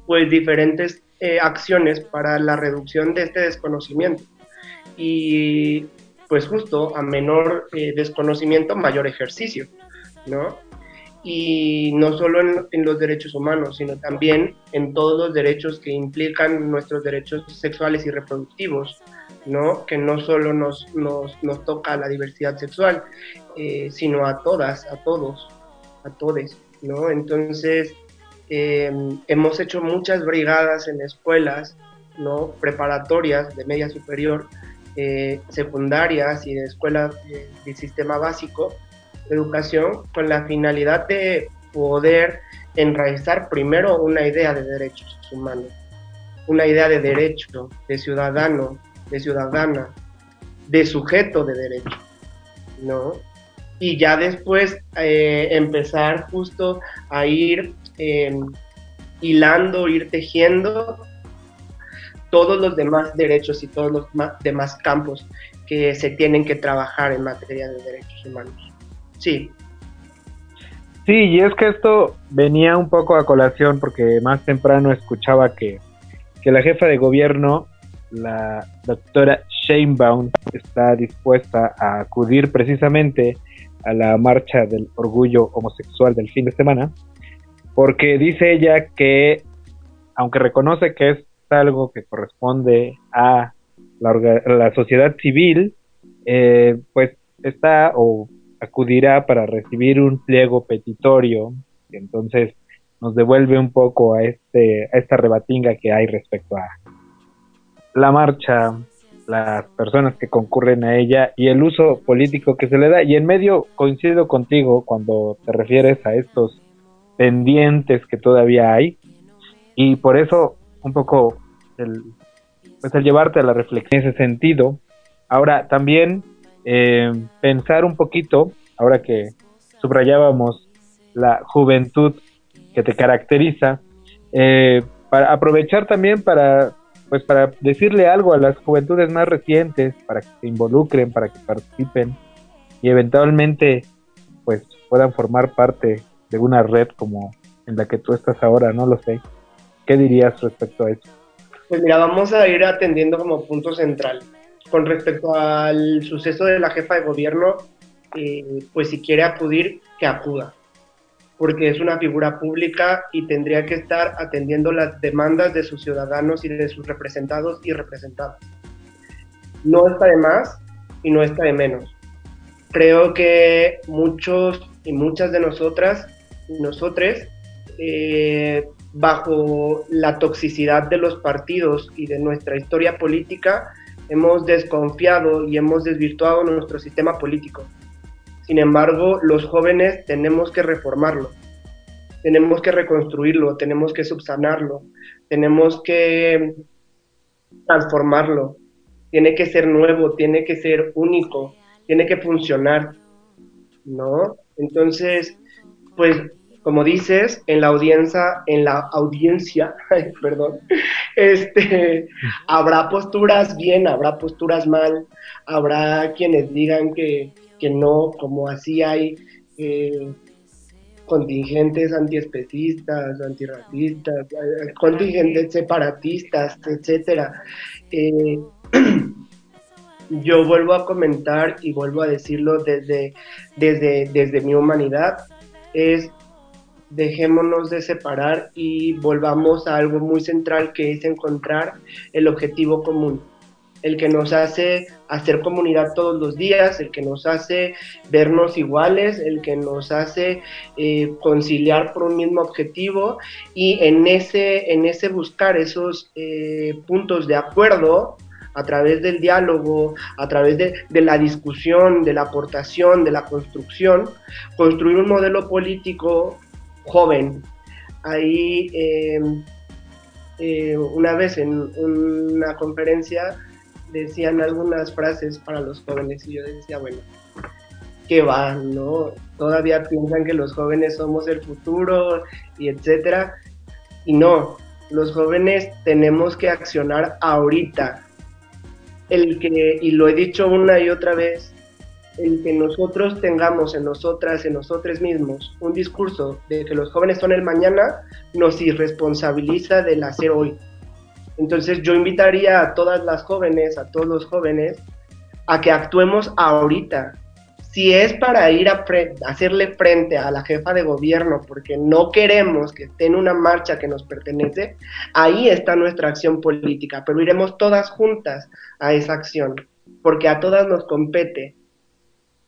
pues diferentes acciones para la reducción de este desconocimiento. Y pues justo a menor desconocimiento, mayor ejercicio, ¿no? y no solo en, los derechos humanos, sino también en todos los derechos que implican nuestros derechos sexuales y reproductivos, ¿no? que no solo nos, nos, nos toca la diversidad sexual, eh, sino a todas, a todos, a todes. ¿no? Entonces, eh, hemos hecho muchas brigadas en escuelas ¿no? preparatorias de media superior, eh, secundarias y de escuelas del sistema básico, educación con la finalidad de poder enraizar primero una idea de derechos humanos, una idea de derecho, de ciudadano, de ciudadana, de sujeto de derecho, ¿no? Y ya después eh, empezar justo a ir em, hilando, ir tejiendo todos los demás derechos y todos los demás campos que se tienen que trabajar en materia de derechos humanos. Sí. Sí, y es que esto venía un poco a colación porque más temprano escuchaba que, la jefa de gobierno la doctora Sheinbaum está dispuesta a acudir precisamente a la marcha del orgullo homosexual del fin de semana, porque dice ella que, aunque reconoce que es algo que corresponde a la, sociedad civil, eh, pues está o acudirá para recibir un pliego petitorio, y entonces nos devuelve un poco a este a esta rebatinga que hay respecto a la marcha, las personas que concurren a ella y el uso político que se le da. Y en medio coincido contigo cuando te refieres a estos pendientes que todavía hay y por eso un poco el, pues el llevarte a la reflexión en ese sentido. Ahora también eh, pensar un poquito, ahora que subrayábamos la juventud que te caracteriza, eh, para aprovechar también para pues para decirle algo a las juventudes más recientes, para que se involucren, para que participen y eventualmente pues puedan formar parte de una red como en la que tú estás ahora, no lo sé. ¿Qué dirías respecto a eso? Pues mira, vamos a ir atendiendo como punto central. Con respecto al suceso de la jefa de gobierno, eh, pues si quiere acudir, que acuda porque es una figura pública y tendría que estar atendiendo las demandas de sus ciudadanos y de sus representados y representadas. No está de más y no está de menos. Creo que muchos y muchas de nosotras y nosotres, eh, bajo la toxicidad de los partidos y de nuestra historia política, hemos desconfiado y hemos desvirtuado nuestro sistema político sin embargo, los jóvenes tenemos que reformarlo, tenemos que reconstruirlo, tenemos que subsanarlo, tenemos que transformarlo. Tiene que ser nuevo, tiene que ser único, tiene que funcionar, ¿no? Entonces, pues como dices, en la audiencia, en la audiencia, perdón, este, habrá posturas bien, habrá posturas mal, habrá quienes digan que, que no, como así hay eh, contingentes antiespecistas, antirracistas, eh, contingentes separatistas, etcétera. Eh, yo vuelvo a comentar y vuelvo a decirlo desde, desde, desde mi humanidad, es dejémonos de separar y volvamos a algo muy central que es encontrar el objetivo común el que nos hace hacer comunidad todos los días, el que nos hace vernos iguales, el que nos hace eh, conciliar por un mismo objetivo y en ese, en ese buscar esos eh, puntos de acuerdo a través del diálogo, a través de, la discusión, de la aportación, de la construcción, construir un modelo político joven. Ahí eh, una vez en una conferencia decían algunas frases para los jóvenes y yo decía, bueno, ¿qué va? ¿No? Todavía piensan que los jóvenes somos el futuro y etcétera. Y no, los jóvenes tenemos que accionar ahorita. El que, y lo he dicho una y otra vez, el que nosotros tengamos en nosotras, en nosotros mismos, un discurso de que los jóvenes son el mañana, nos irresponsabiliza del hacer hoy. Entonces yo invitaría a todas las jóvenes, a todos los jóvenes, a que actuemos ahorita. Si es para ir a hacerle frente a la jefa de gobierno porque no queremos que esté en una marcha que nos pertenece, ahí está nuestra acción política, pero iremos todas juntas a esa acción, porque a todas nos compete.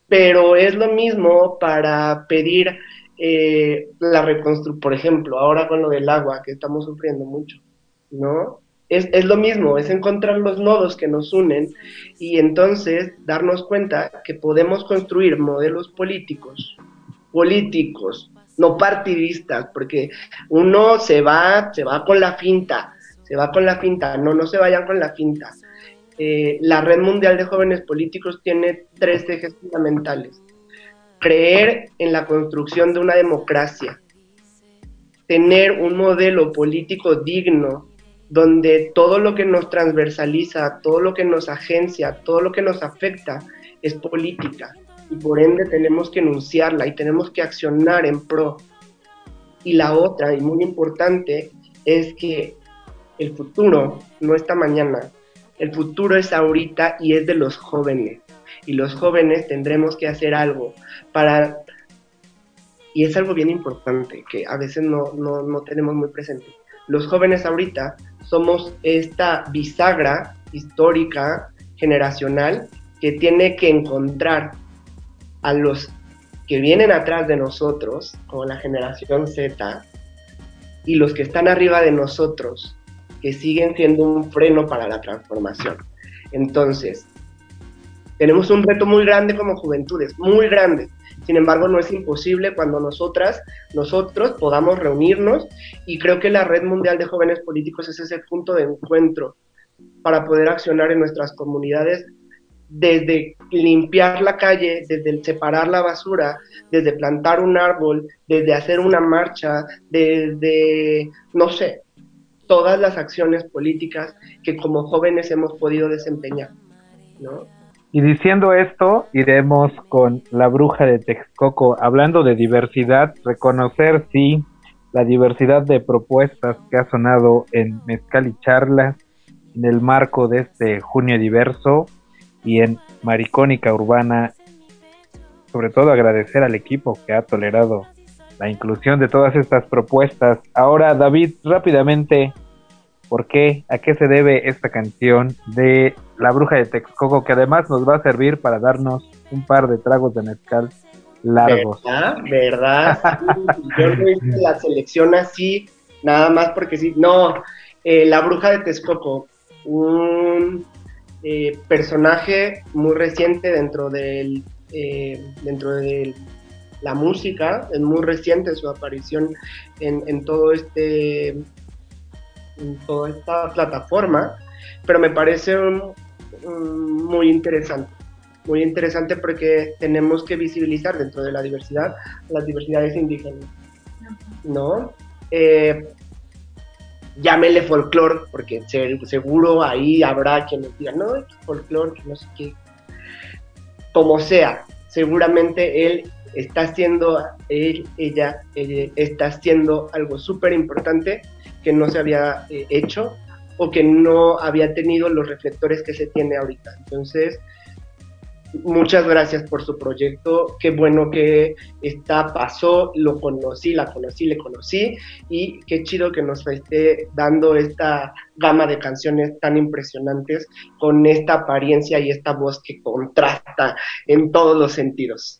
Pero es lo mismo para pedir eh, la reconstrucción, por ejemplo, ahora con lo del agua, que estamos sufriendo mucho, ¿no? Es, lo mismo, es encontrar los nodos que nos unen y entonces darnos cuenta que podemos construir modelos políticos, políticos, no partidistas, porque uno se va, se va con la finta, se va con la finta, no, no se vayan con la finta. Eh, la Red Mundial de Jóvenes Políticos tiene tres ejes fundamentales. Creer en la construcción de una democracia, tener un modelo político digno donde todo lo que nos transversaliza, todo lo que nos agencia, todo lo que nos afecta es política y por ende tenemos que enunciarla y tenemos que accionar en pro. Y la otra, y muy importante, es que el futuro no está mañana, El futuro es ahorita y es de los jóvenes. Y los jóvenes tendremos que hacer algo para... Y es algo bien importante que a veces no, no, no tenemos muy presente. Los jóvenes ahorita somos esta bisagra histórica, generacional, que tiene que encontrar a los que vienen atrás de nosotros, como la generación Z, y los que están arriba de nosotros, que siguen siendo un freno para la transformación. Entonces, tenemos un reto muy grande como juventudes, muy grande. Sin embargo, no es imposible cuando nosotras, nosotros podamos reunirnos y creo que la Red Mundial de Jóvenes Políticos es ese punto de encuentro para poder accionar en nuestras comunidades desde limpiar la calle, desde separar la basura, desde plantar un árbol, desde hacer una marcha, desde, no sé, todas las acciones políticas que como jóvenes hemos podido desempeñar, ¿no? Y diciendo esto, iremos con la bruja de Texcoco, hablando de diversidad, reconocer, sí, la diversidad de propuestas que ha sonado en Mezcal y Charlas en el marco de este junio diverso y en Maricónica Urbana. Sobre todo agradecer al equipo que ha tolerado la inclusión de todas estas propuestas. Ahora, David, rápidamente, ¿por qué? ¿A qué se debe esta canción de La Bruja de Texcoco? Que además nos va a servir para darnos un par de tragos de mezcal largos. ¿Verdad? ¿Verdad? Yo no hice la selección así, nada más porque sí. No, eh, La Bruja de Texcoco, un eh, personaje muy reciente dentro del eh, dentro de la música, es muy reciente su aparición en, en todo este en toda esta plataforma, pero me parece un- un muy interesante, muy interesante porque tenemos que visibilizar dentro de la diversidad las diversidades indígenas, ¿no? Eh, llámele folclore, porque se- seguro ahí habrá quienes digan, no, es folclore, no sé qué. Como sea, seguramente él está haciendo, él, ella, ella está haciendo algo súper importante que no se había eh, hecho o que no había tenido los reflectores que se tiene ahorita. Entonces, muchas gracias por su proyecto, qué bueno que está, pasó, lo conocí, la conocí, le conocí y qué chido que nos esté dando esta gama de canciones tan impresionantes con esta apariencia y esta voz que contrasta en todos los sentidos.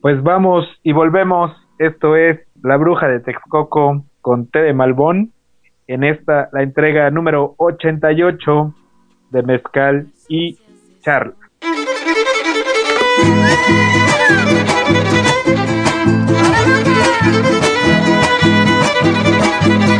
Pues vamos y volvemos. Esto es La Bruja de Texcoco con té de Malbón. En esta, la entrega número 88 de Mezcal y Charla.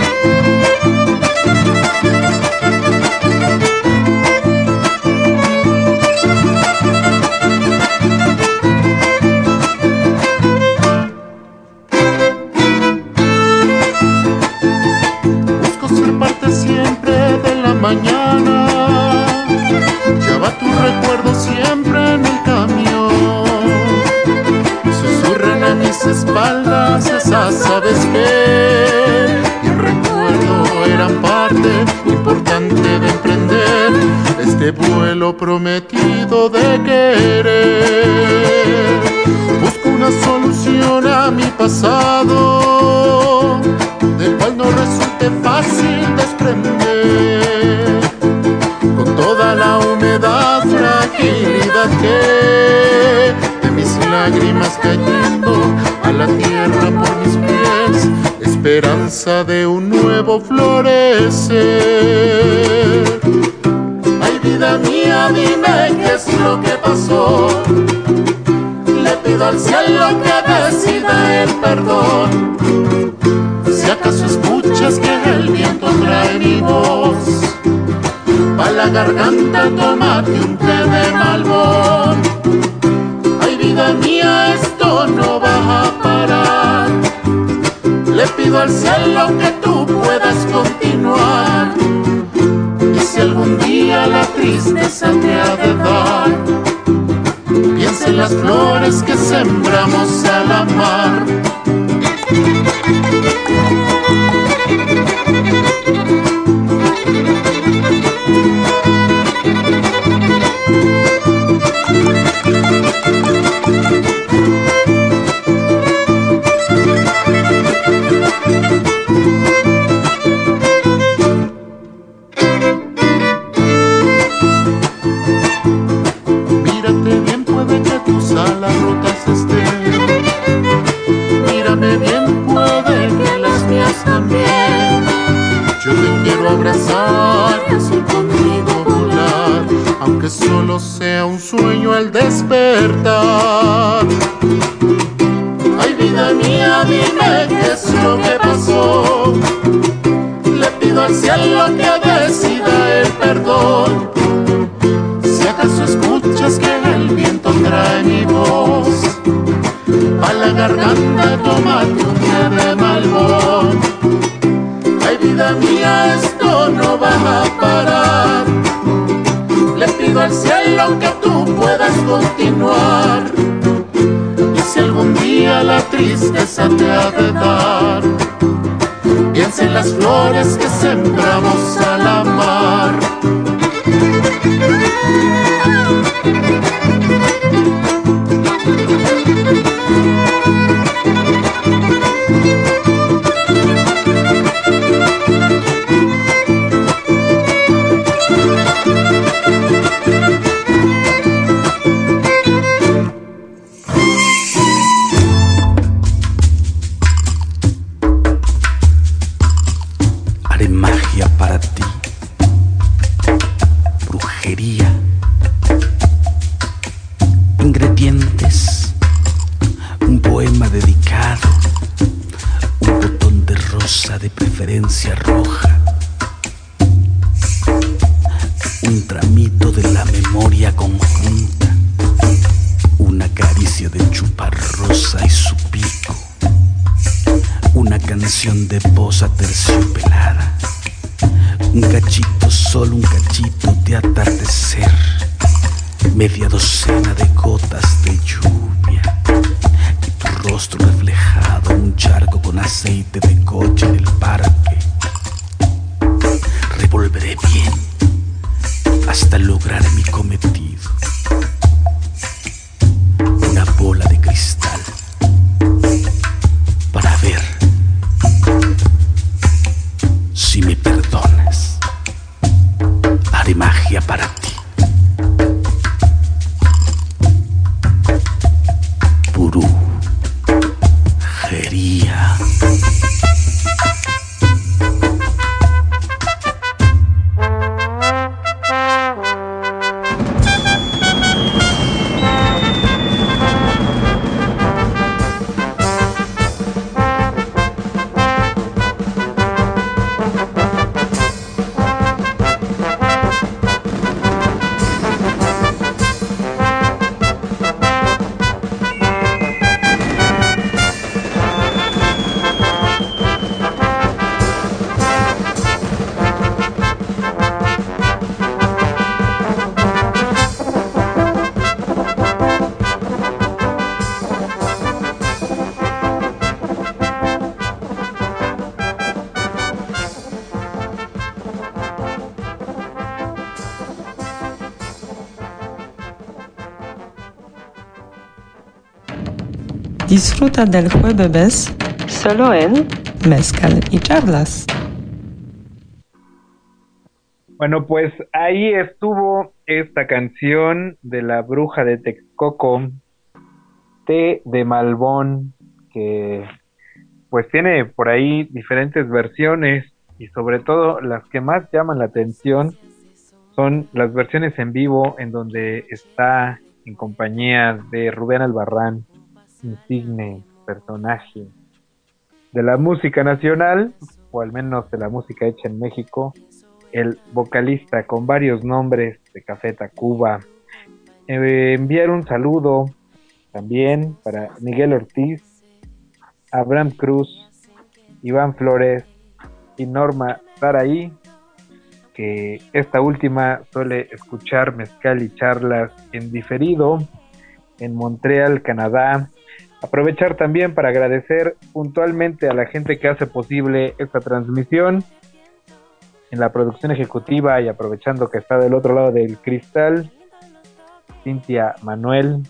sabes que el recuerdo eran parte importante de emprender este vuelo prometido de querer. Busco una solución a mi pasado del cual no resulte fácil desprender con toda la humedad, fragilidad que de mis lágrimas cayendo de un nuevo florecer. Ay vida mía, dime qué es lo que pasó. Le pido al cielo que decida el perdón. Si acaso escuchas que el viento trae mi voz, pa' la garganta tómate un té de malbón. Ay vida mía, esto no va a parar. Le pido al cielo que tú puedas continuar. Y si algún día la tristeza te ha de dar, piensa en las flores que sembramos al amar. Te. Piensa en las flores que sembramos al amar. Disfruta del jueves solo en Mezcal y Charlas. Bueno, pues ahí estuvo esta canción de la bruja de Texcoco, Té de Malbón, que pues tiene por ahí diferentes versiones y sobre todo las que más llaman la atención son las versiones en vivo en donde está en compañía de Rubén Albarrán insigne personaje de la música nacional, o al menos de la música hecha en México, el vocalista con varios nombres de Café Tacuba. Eh, enviar un saludo también para Miguel Ortiz, Abraham Cruz, Iván Flores y Norma Saraí, que esta última suele escuchar mezcal y charlas en diferido en Montreal, Canadá, Aprovechar también para agradecer puntualmente a la gente que hace posible esta transmisión en la producción ejecutiva y aprovechando que está del otro lado del cristal, Cintia Manuel,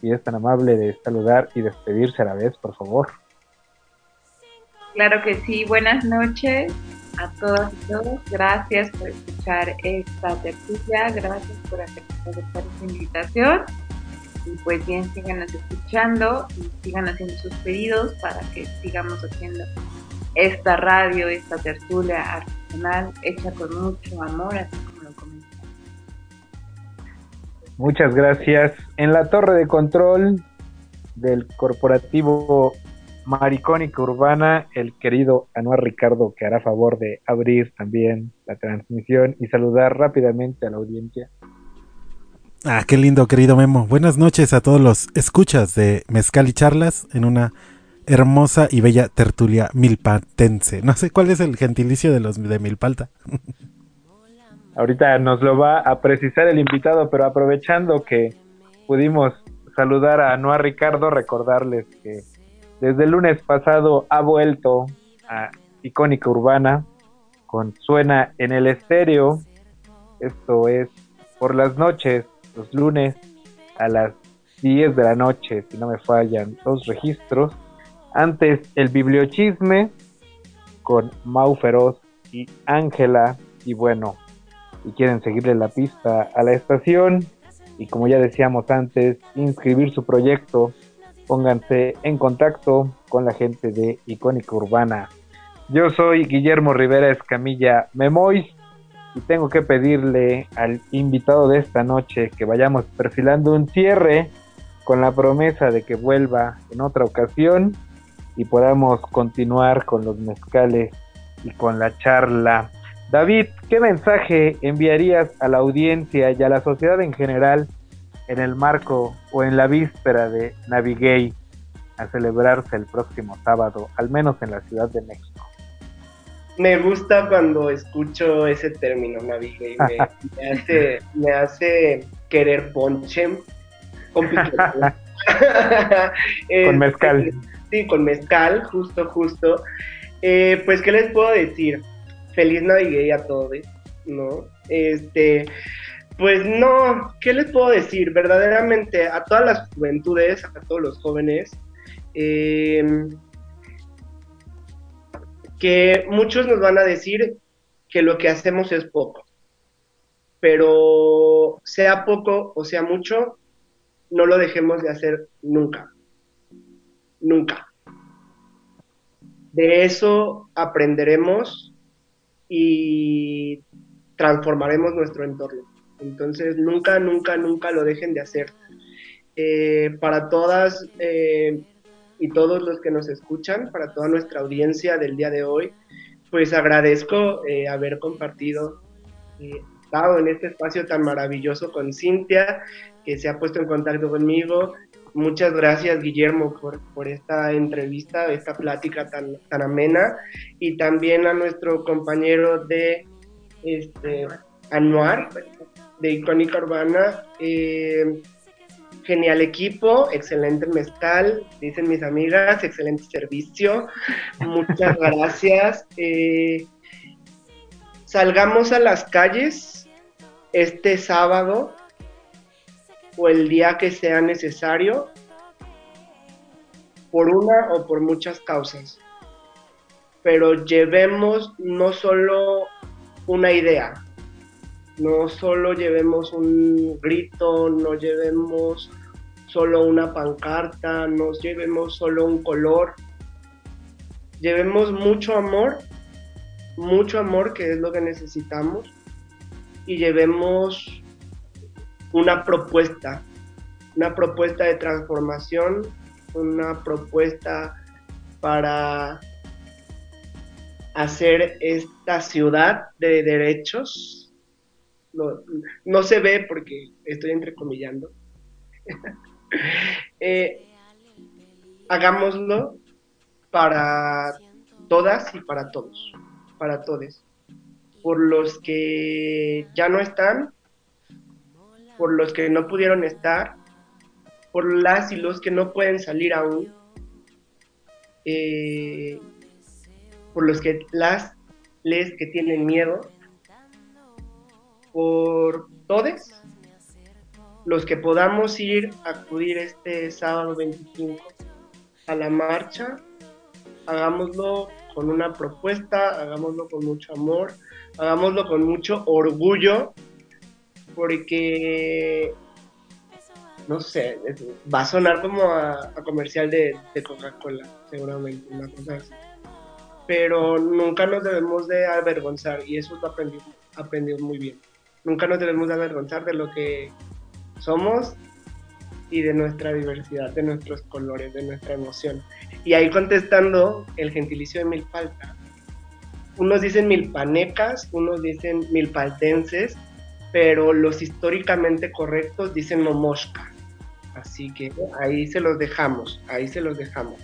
si es tan amable de saludar y despedirse a la vez, por favor. Claro que sí, buenas noches a todas y todos. Gracias por escuchar esta tertulia, gracias por aceptar esta invitación y pues bien síganos escuchando y sigan haciendo sus pedidos para que sigamos haciendo esta radio, esta tertulia artesanal hecha con mucho amor, así como lo comentamos. Muchas gracias. En la torre de control del corporativo Maricónica Urbana, el querido Anuar Ricardo, que hará favor de abrir también la transmisión y saludar rápidamente a la audiencia. Ah, qué lindo, querido Memo. Buenas noches a todos los escuchas de Mezcal y Charlas en una hermosa y bella tertulia milpatense. No sé cuál es el gentilicio de los de Milpalta. Ahorita nos lo va a precisar el invitado, pero aprovechando que pudimos saludar a Noa Ricardo, recordarles que desde el lunes pasado ha vuelto a Icónica Urbana con Suena en el Estéreo. Esto es por las noches, los lunes a las 10 de la noche, si no me fallan los registros. Antes el bibliochisme con Mau Feroz y Ángela. Y bueno, si quieren seguirle la pista a la estación, y como ya decíamos antes, inscribir su proyecto, pónganse en contacto con la gente de Icónica Urbana. Yo soy Guillermo Rivera Escamilla Memois y tengo que pedirle al invitado de esta noche que vayamos perfilando un cierre con la promesa de que vuelva en otra ocasión y podamos continuar con los mezcales y con la charla. David, ¿qué mensaje enviarías a la audiencia y a la sociedad en general en el marco o en la víspera de Navigay a celebrarse el próximo sábado, al menos en la Ciudad de México? Me gusta cuando escucho ese término, Navigay. Me, hace, me hace querer ponche. Con, con mezcal. Sí, con mezcal, justo, justo. Eh, pues, ¿qué les puedo decir? feliz Navidad a todos, ¿no? Este, pues no, ¿qué les puedo decir? Verdaderamente a todas las juventudes, a todos los jóvenes, em, que muchos nos van a decir que lo que hacemos es poco, pero sea poco o sea mucho, no lo dejemos de hacer nunca, nunca. De eso aprenderemos y transformaremos nuestro entorno. Entonces, nunca, nunca, nunca lo dejen de hacer. Eh, para todas eh, y todos los que nos escuchan, para toda nuestra audiencia del día de hoy, pues agradezco eh, haber compartido, estado en este espacio tan maravilloso con Cintia, que se ha puesto en contacto conmigo, Muchas gracias, Guillermo, por, esta entrevista, esta plática tan, tan amena. Y también a nuestro compañero de este, Anuar, de Icónica Urbana. Eh, genial equipo, excelente mezcal, dicen mis amigas, excelente servicio. Muchas gracias. Eh, salgamos a las calles este sábado o el día que sea necesario por una o por muchas causas. Pero llevemos no solo una idea, no solo llevemos un grito, no llevemos solo una pancarta, no llevemos solo un color, llevemos mucho amor, mucho amor que es lo que necesitamos y llevemos una propuesta, una propuesta de transformación, una propuesta para hacer esta ciudad de derechos. No, se ve porque estoy entrecomillando. eh, hagámoslo para todas y para todos, para todos. Por los que ya no están por los que no pudieron estar, por las y los que no pueden salir aún, eh, por los que las les que tienen miedo, por todos los que podamos ir a acudir este sábado 25 a la marcha, hagámoslo con una propuesta, hagámoslo con mucho amor, hagámoslo con mucho orgullo porque, no sé, va a sonar como a, comercial de, Coca-Cola, seguramente, una cosa así. Pero nunca nos debemos de avergonzar y eso lo aprendí, aprendí muy bien. Nunca nos debemos de avergonzar de lo que somos y de nuestra diversidad, de nuestros colores, de nuestra emoción. Y ahí contestando el gentilicio de milpalta, unos dicen milpanecas, unos dicen milpaltenses, pero los históricamente correctos dicen momoshka. Así que ahí se los dejamos, ahí se los dejamos.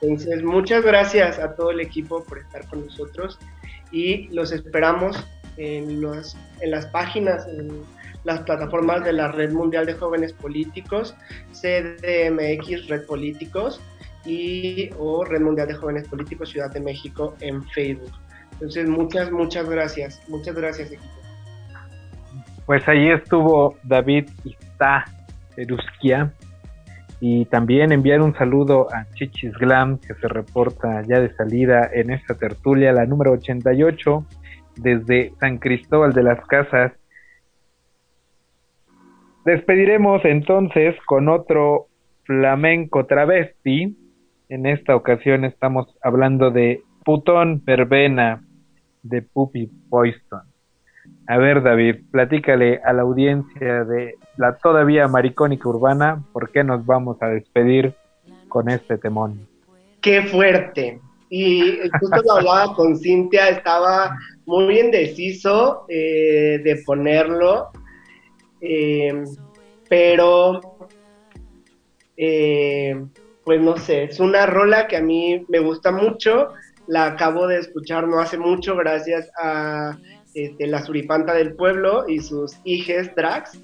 Entonces, muchas gracias a todo el equipo por estar con nosotros y los esperamos en, los, en las páginas, en las plataformas de la Red Mundial de Jóvenes Políticos, CDMX Red Políticos y o Red Mundial de Jóvenes Políticos Ciudad de México en Facebook. Entonces, muchas, muchas gracias. Muchas gracias, equipo. Pues ahí estuvo David Ista Erusquia. Y también enviar un saludo a Chichis Glam, que se reporta ya de salida en esta tertulia, la número 88, desde San Cristóbal de las Casas. Despediremos entonces con otro flamenco travesti. En esta ocasión estamos hablando de Putón Verbena de Puppy Poiston. A ver, David, platícale a la audiencia de la todavía maricónica urbana por qué nos vamos a despedir con este temón. Qué fuerte. Y justo lo hablaba con Cintia, estaba muy indeciso eh, de ponerlo, eh, pero eh, pues no sé, es una rola que a mí me gusta mucho, la acabo de escuchar no hace mucho gracias a este, la suripanta del pueblo y sus hijes drags.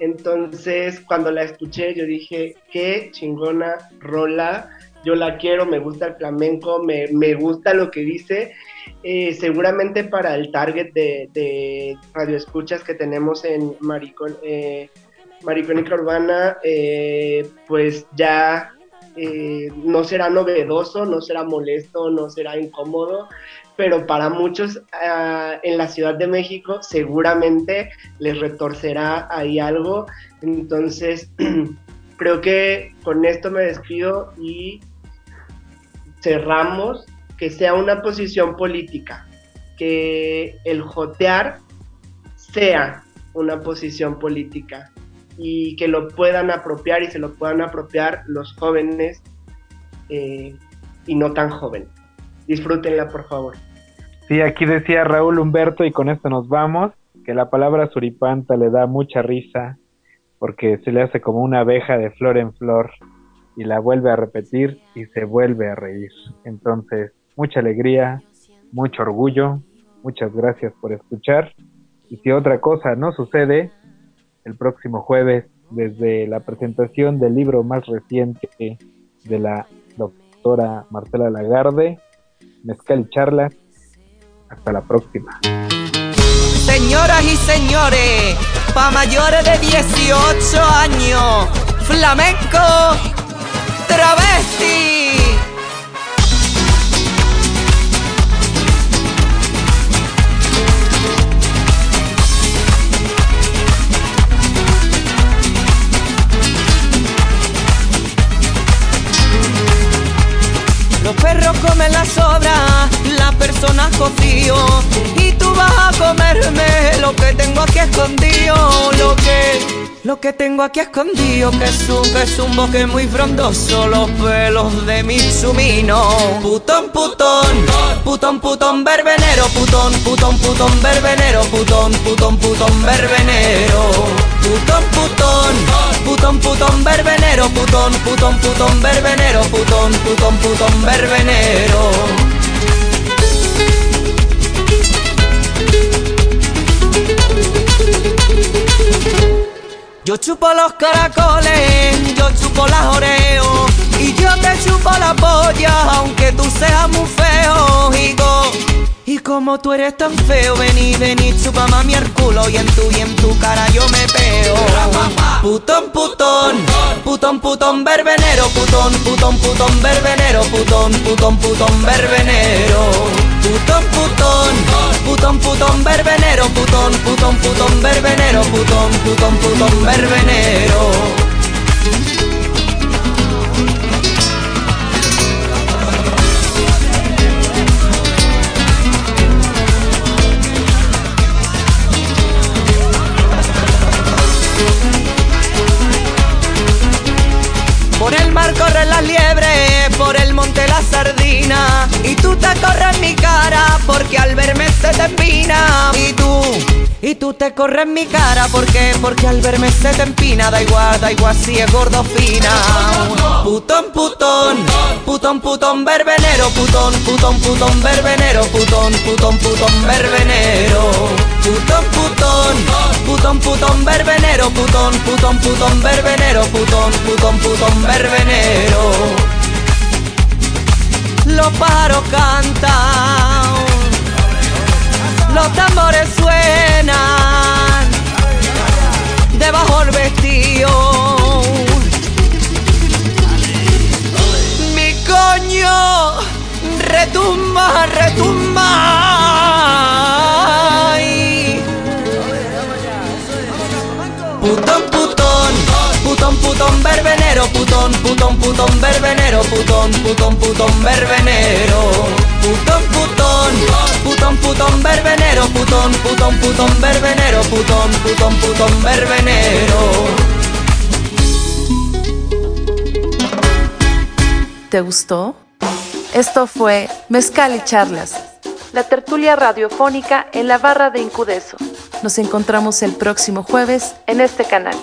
Entonces, cuando la escuché, yo dije, qué chingona rola, yo la quiero, me gusta el flamenco, me, me gusta lo que dice. Eh, seguramente para el target de, de radioescuchas que tenemos en Maricón, eh, Maricónica Urbana, eh, pues ya eh, no será novedoso, no será molesto, no será incómodo, pero para muchos ah, en la Ciudad de México seguramente les retorcerá ahí algo. Entonces, creo que con esto me despido y cerramos que sea una posición política, que el jotear sea una posición política y que lo puedan apropiar y se lo puedan apropiar los jóvenes eh, y no tan jóvenes. Disfrútenla, por favor. Sí, aquí decía Raúl Humberto, y con esto nos vamos, que la palabra suripanta le da mucha risa porque se le hace como una abeja de flor en flor y la vuelve a repetir y se vuelve a reír. Entonces, mucha alegría, mucho orgullo, muchas gracias por escuchar. Y si otra cosa no sucede, el próximo jueves, desde la presentación del libro más reciente de la doctora Marcela Lagarde, Mezcal y Charlas. Hasta la próxima. Señoras y señores, pa' mayores de 18 años, flamenco, travesti. Y tú vas a comerme lo que tengo aquí escondido. Lo que, lo que tengo aquí escondido Que es un, que es un bosque muy frondoso. Los pelos de mi sumino Putón, putón, putón, putón, verbenero. Putón, putón, putón, verbenero. Putón, putón, putón, verbenero. Putón, putón, putón, putón, verbenero. Putón, putón, putón, verbenero. Putón, putón, putón, verbenero Yo chupo los caracoles, yo chupo las oreos Y yo te chupo la polla, aunque tú seas muy como tú eres tan feo, vení, vení, chupa mami el culo Y en tu, y en tu cara yo me peo Putón, putón, putón, putón, verbenero Putón, putón, putón, verbenero Putón, putón, putón, verbenero. Putón, putón, putón, putón, verbenero Putón, putón, putón, verbenero Putón, putón, putón, verbenero la sardina. Y tú te corres mi cara porque al verme se te empina. Y tú, y tú te corres mi cara porque, porque al verme se te empina. Da igual, da igual si es gordo fina. Putón, putón, putón, putón, verbenero, putón, putón, putón, verbenero, putón, putón, putón, verbenero. Putón, putón, putón, putón, verbenero, putón, putón, putón, verbenero, putón, putón, putón, verbenero. Los pájaros cantan, los tambores suenan, debajo el vestido. Mi coño retumba, retumba. Putón, putón, putón, verbenero, putón, putón, putón, verbenero. Putón, putón, putón, putón, verbenero, putón, putón, putón, verbenero, putón, putón, putón, verbenero. ¿Te gustó? Esto fue Mezcal y Charlas, la tertulia radiofónica en la barra de Incudeso. Nos encontramos el próximo jueves en este canal.